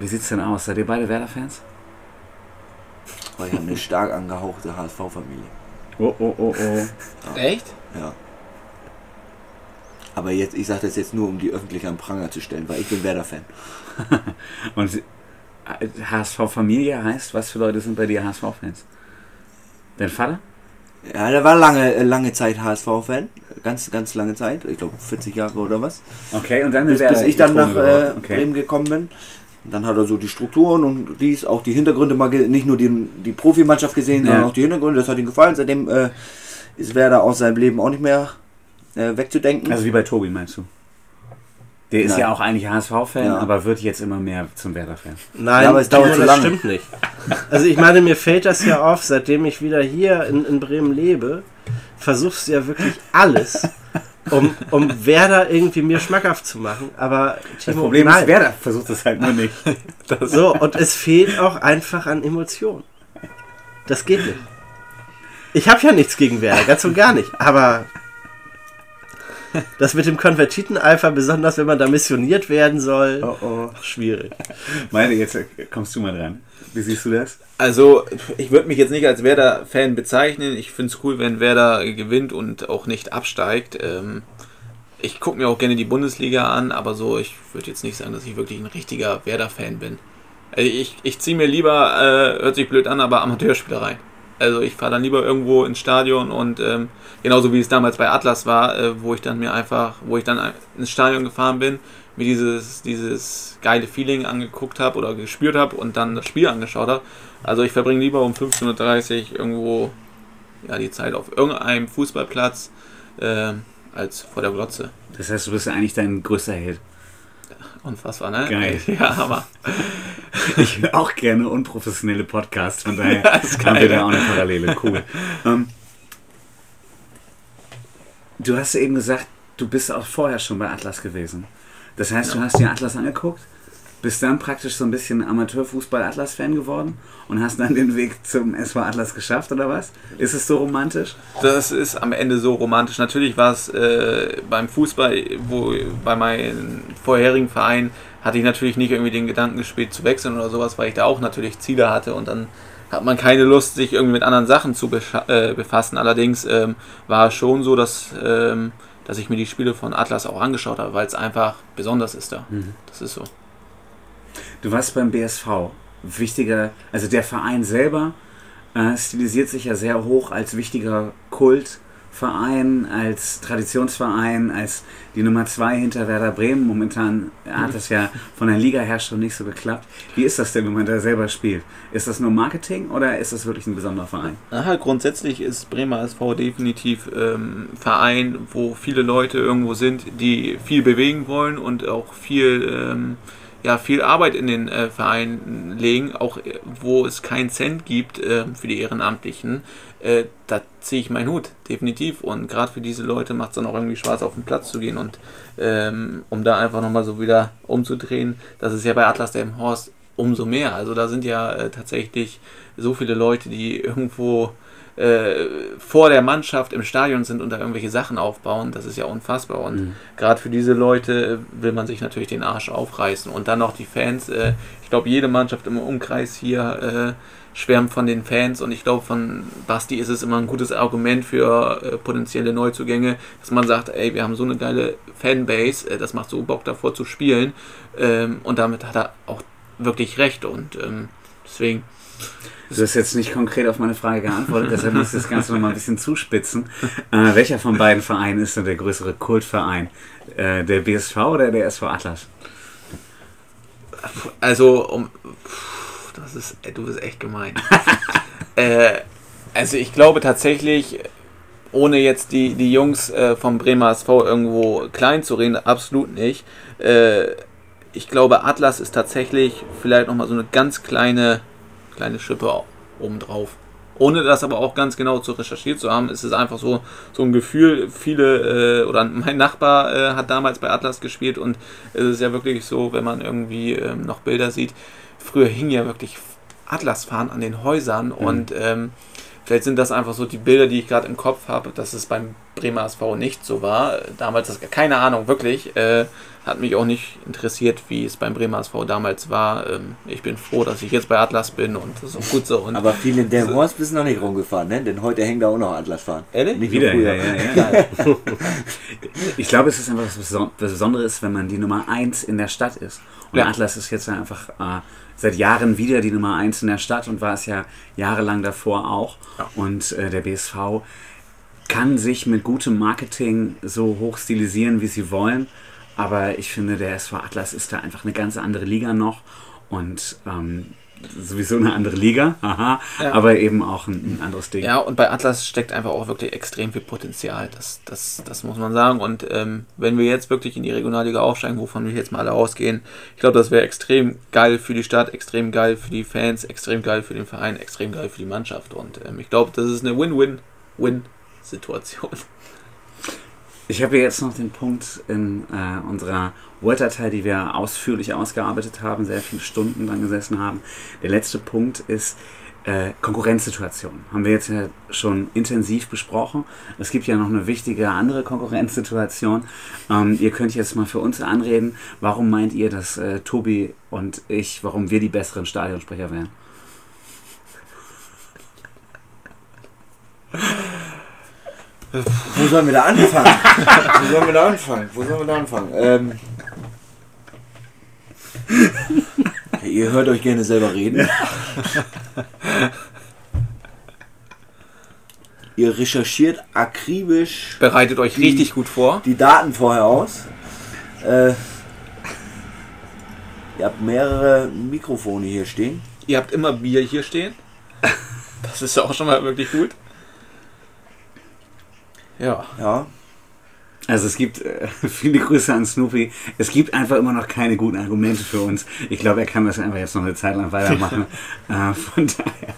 Wie sieht's denn aus? Seid ihr beide Werder-Fans? Weil wir haben eine stark angehauchte HSV-Familie. Oh, oh, oh, oh. Echt? Ja. Aber jetzt, ich sage das jetzt nur, um die öffentlich am Pranger zu stellen, weil ich bin Werder-Fan. *laughs* Und HSV-Familie heißt, was für Leute sind bei dir HSV-Fans? Dein Vater? Ja, der war lange, lange Zeit HSV-Fan. Ganz, ganz lange Zeit. Ich glaube 40 Jahre oder was. Okay, und dann Bis, bis ich dann nach äh, okay. Bremen gekommen bin. Und dann hat er so die Strukturen und dies, auch die Hintergründe mal, nicht nur die, die Profimannschaft gesehen, Ja. sondern auch die Hintergründe. Das hat ihm gefallen. Seitdem äh, ist Werder aus seinem Leben auch nicht mehr äh, wegzudenken. Also wie bei Tobi meinst du? Der ist Nein. ja auch eigentlich HSV-Fan, Ja. aber wird jetzt immer mehr zum Werder-Fan. Nein, Ja, aber es dauert zu das lange. stimmt nicht. Also ich meine, mir fällt das ja auf, seitdem ich wieder hier in, in Bremen lebe, versuchst du ja wirklich alles, um, um Werder irgendwie mir schmackhaft zu machen. Aber Das Timo, Problem nein. ist, Werder versucht es halt nur nicht. *laughs* So, und es fehlt auch einfach an Emotionen. Das geht nicht. Ich habe ja nichts gegen Werder, ganz und gar nicht. Aber *laughs* das mit dem Konvertiteneifer, besonders wenn man da missioniert werden soll, Oh oh. schwierig. Meine, jetzt äh, kommst du mal dran. Wie siehst du das? Also, ich würde mich jetzt nicht als Werder-Fan bezeichnen. Ich finde es cool, wenn Werder gewinnt und auch nicht absteigt. Ähm, ich gucke mir auch gerne die Bundesliga an, aber so, ich würde jetzt nicht sagen, dass ich wirklich ein richtiger Werder-Fan bin. Also ich ich ziehe mir lieber, äh, hört sich blöd an, aber Amateurspieler rein. Also ich fahre dann lieber irgendwo ins Stadion und ähm, genauso wie es damals bei Atlas war, äh, wo ich dann mir einfach, wo ich dann ins Stadion gefahren bin, mir dieses, dieses geile Feeling angeguckt habe oder gespürt habe und dann das Spiel angeschaut habe. Also ich verbringe lieber um 15.30 Uhr irgendwo ja, die Zeit auf irgendeinem Fußballplatz ähm, als vor der Glotze. Das heißt, du bist ja eigentlich dein größter Held. Unfassbar, ne? Geil. *laughs* Ja, aber *laughs* Ich höre auch gerne unprofessionelle Podcasts, von daher *laughs* haben wir da auch eine Parallele. Cool. Ähm, du hast eben gesagt, du bist auch vorher schon bei Atlas gewesen. Das heißt, du hast dir Atlas angeguckt, bist dann praktisch so ein bisschen Amateurfußball-Atlas-Fan geworden und hast dann den Weg zum SV Atlas geschafft, oder was? Ist es so romantisch? Das ist am Ende so romantisch. Natürlich war es äh, beim Fußball, wo bei meinem vorherigen Verein hatte ich natürlich nicht irgendwie den Gedanken gespielt zu wechseln oder sowas, weil ich da auch natürlich Ziele hatte und dann hat man keine Lust, sich irgendwie mit anderen Sachen zu äh, befassen. Allerdings ähm, war es schon so, dass, ähm, dass ich mir die Spiele von Atlas auch angeschaut habe, weil es einfach besonders ist da. Das ist so. Du warst beim BSV. Wichtiger, also der Verein selber äh, stilisiert sich ja sehr hoch als wichtiger Kultverein, als Traditionsverein, als die Nummer zwei hinter Werder Bremen. Momentan hat das ja von der Ligaherstellung nicht so geklappt. Wie ist das denn, wenn man da selber spielt? Ist das nur Marketing oder ist das wirklich ein besonderer Verein? Aha, grundsätzlich ist Bremer SV definitiv ähm, Verein, wo viele Leute irgendwo sind, die viel bewegen wollen und auch viel, ähm, ja, viel Arbeit in den äh, Verein legen, auch äh, wo es keinen Cent gibt äh, für die Ehrenamtlichen. Äh, da ziehe ich meinen Hut, definitiv. Und gerade für diese Leute macht es dann auch irgendwie Spaß, auf den Platz zu gehen und ähm, um da einfach nochmal so wieder umzudrehen. Das ist ja bei Atlas der im Horst umso mehr. Also da sind ja äh, tatsächlich so viele Leute, die irgendwo äh, vor der Mannschaft im Stadion sind und da irgendwelche Sachen aufbauen. Das ist ja unfassbar. Und Mhm. gerade für diese Leute äh, will man sich natürlich den Arsch aufreißen. Und dann noch die Fans. Äh, ich glaube, jede Mannschaft im Umkreis hier äh, schwärmt von den Fans. Und ich glaube, von Basti ist es immer ein gutes Argument für äh, potenzielle Neuzugänge, dass man sagt, ey, wir haben so eine geile Fanbase, äh, das macht so Bock davor zu spielen. Ähm, und damit hat er auch wirklich recht. Und ähm, deswegen Du hast jetzt nicht konkret auf meine Frage geantwortet, deshalb muss ich das Ganze noch mal ein bisschen zuspitzen. Äh, welcher von beiden Vereinen ist denn der größere Kultverein? Äh, der BSV oder der SV Atlas? Also, um, das ist, du bist echt gemein. *laughs* äh, also ich glaube tatsächlich, ohne jetzt die, die Jungs äh, vom Bremer SV irgendwo klein zu reden, absolut nicht. Äh, ich glaube, Atlas ist tatsächlich vielleicht nochmal so eine ganz kleine, kleine Schippe obendrauf. Ohne das aber auch ganz genau zu recherchiert zu haben, ist es einfach so, so ein Gefühl. Viele, äh, oder mein Nachbar äh, hat damals bei Atlas gespielt und es ist ja wirklich so, wenn man irgendwie ähm, noch Bilder sieht, früher hing ja wirklich Atlasfahnen an den Häusern und ähm, vielleicht sind das einfach so die Bilder, die ich gerade im Kopf habe, dass es beim Bremer SV nicht so war. Damals, das, keine Ahnung, wirklich. Äh, hat mich auch nicht interessiert, wie es beim Bremer SV damals war. Ähm, ich bin froh, dass ich jetzt bei Atlas bin und das ist auch gut so. Und Aber viele in Delmhorst bist noch nicht rumgefahren, ne? Denn heute hängen da auch noch Atlas fahren. Ehrlich? Nicht Wieder, wie früher. ja, ja, ja. *laughs* Ich glaube, es ist einfach was Beson- was Besonderes, wenn man die Nummer 1 in der Stadt ist. Und Ja. Atlas ist jetzt einfach äh, seit Jahren wieder die Nummer 1 in der Stadt und war es ja jahrelang davor auch. Ja. Und äh, der BSV kann sich mit gutem Marketing so hoch stilisieren, wie sie wollen. Aber ich finde, der SV Atlas ist da einfach eine ganz andere Liga noch. Und ähm, sowieso eine andere Liga, *laughs* aha, Ja. aber eben auch ein, ein anderes Ding. Ja, und bei Atlas steckt einfach auch wirklich extrem viel Potenzial. Das, das, das muss man sagen. Und ähm, wenn wir jetzt wirklich in die Regionalliga aufsteigen, wovon wir jetzt mal alle ausgehen, ich glaube, das wäre extrem geil für die Stadt, extrem geil für die Fans, extrem geil für den Verein, extrem geil für die Mannschaft. Und ähm, ich glaube, das ist eine Win-Win-Win-Situation. Ich habe jetzt noch den Punkt in äh, unserer Word-Datei, die wir ausführlich ausgearbeitet haben, sehr viele Stunden dran gesessen haben. Der letzte Punkt ist äh, Konkurrenzsituation. Haben wir jetzt ja schon intensiv besprochen. Es gibt ja noch eine wichtige andere Konkurrenzsituation. Ähm, ihr könnt jetzt mal für uns anreden. Warum meint ihr, dass äh, Tobi und ich, warum wir die besseren Stadionsprecher wären? Wo sollen wir da anfangen? Wo sollen wir da anfangen? Wo sollen wir da anfangen? Ähm, ihr hört euch gerne selber reden. ihr recherchiert akribisch Bereitet euch Die- richtig gut vor. die Daten vorher aus. Äh, ihr habt mehrere Mikrofone hier stehen. Ihr habt immer Bier hier stehen. Das ist ja auch schon mal wirklich gut. Ja. Ja. Also es gibt äh, *laughs* viele Grüße an Snoopy. Es gibt einfach immer noch keine guten Argumente für uns. Ich glaube, er kann das einfach jetzt noch eine Zeit lang weitermachen. *laughs* äh, von daher.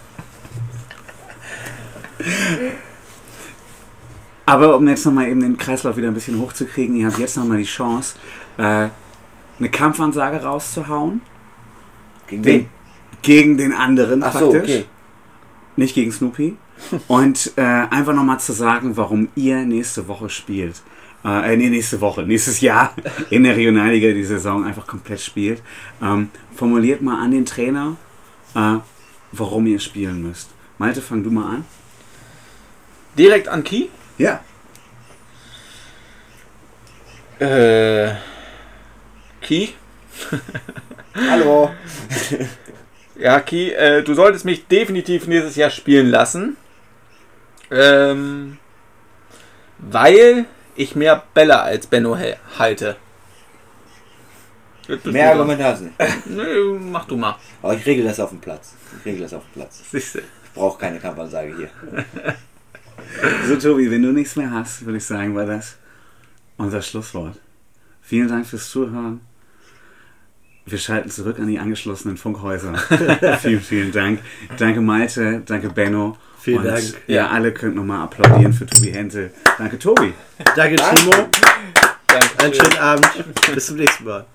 Aber um jetzt nochmal eben den Kreislauf wieder ein bisschen hochzukriegen, ihr habt jetzt nochmal die Chance, äh, eine Kampfansage rauszuhauen. Gegen Den, wen? gegen den anderen Ach praktisch. so, okay. Nicht gegen Snoopy. Und äh, einfach nochmal zu sagen, warum ihr nächste Woche spielt. Äh, nee, nächste Woche, nächstes Jahr *laughs* in der Regionalliga die Saison einfach komplett spielt. Ähm, formuliert mal an den Trainer, äh, warum ihr spielen müsst. Malte, fang du mal an. Direkt an Key. Ja. Äh, Key. *laughs* Hallo. Ja, Ki, äh, du solltest mich definitiv nächstes Jahr spielen lassen. Ähm, weil ich mehr Bälle als Benno halte. Mehr. Argumente hast du nicht. *laughs* Nö, mach du mal. Aber ich regel das auf dem Platz. Ich regel das auf dem Platz. Siehste. Ich brauche keine Kampfansage hier. *laughs* So, Tobi, wenn du nichts mehr hast, würde ich sagen, war das unser Schlusswort. Vielen Dank fürs Zuhören. Wir schalten zurück an die angeschlossenen Funkhäuser. *laughs* vielen, vielen Dank. Danke Malte, danke Benno. Vielen Und Dank. Ihr alle könnt nochmal applaudieren für Tobi Hentel. Danke, Tobi. Danke, Timo. Danke. Einen schönen Abend. Bis zum nächsten Mal.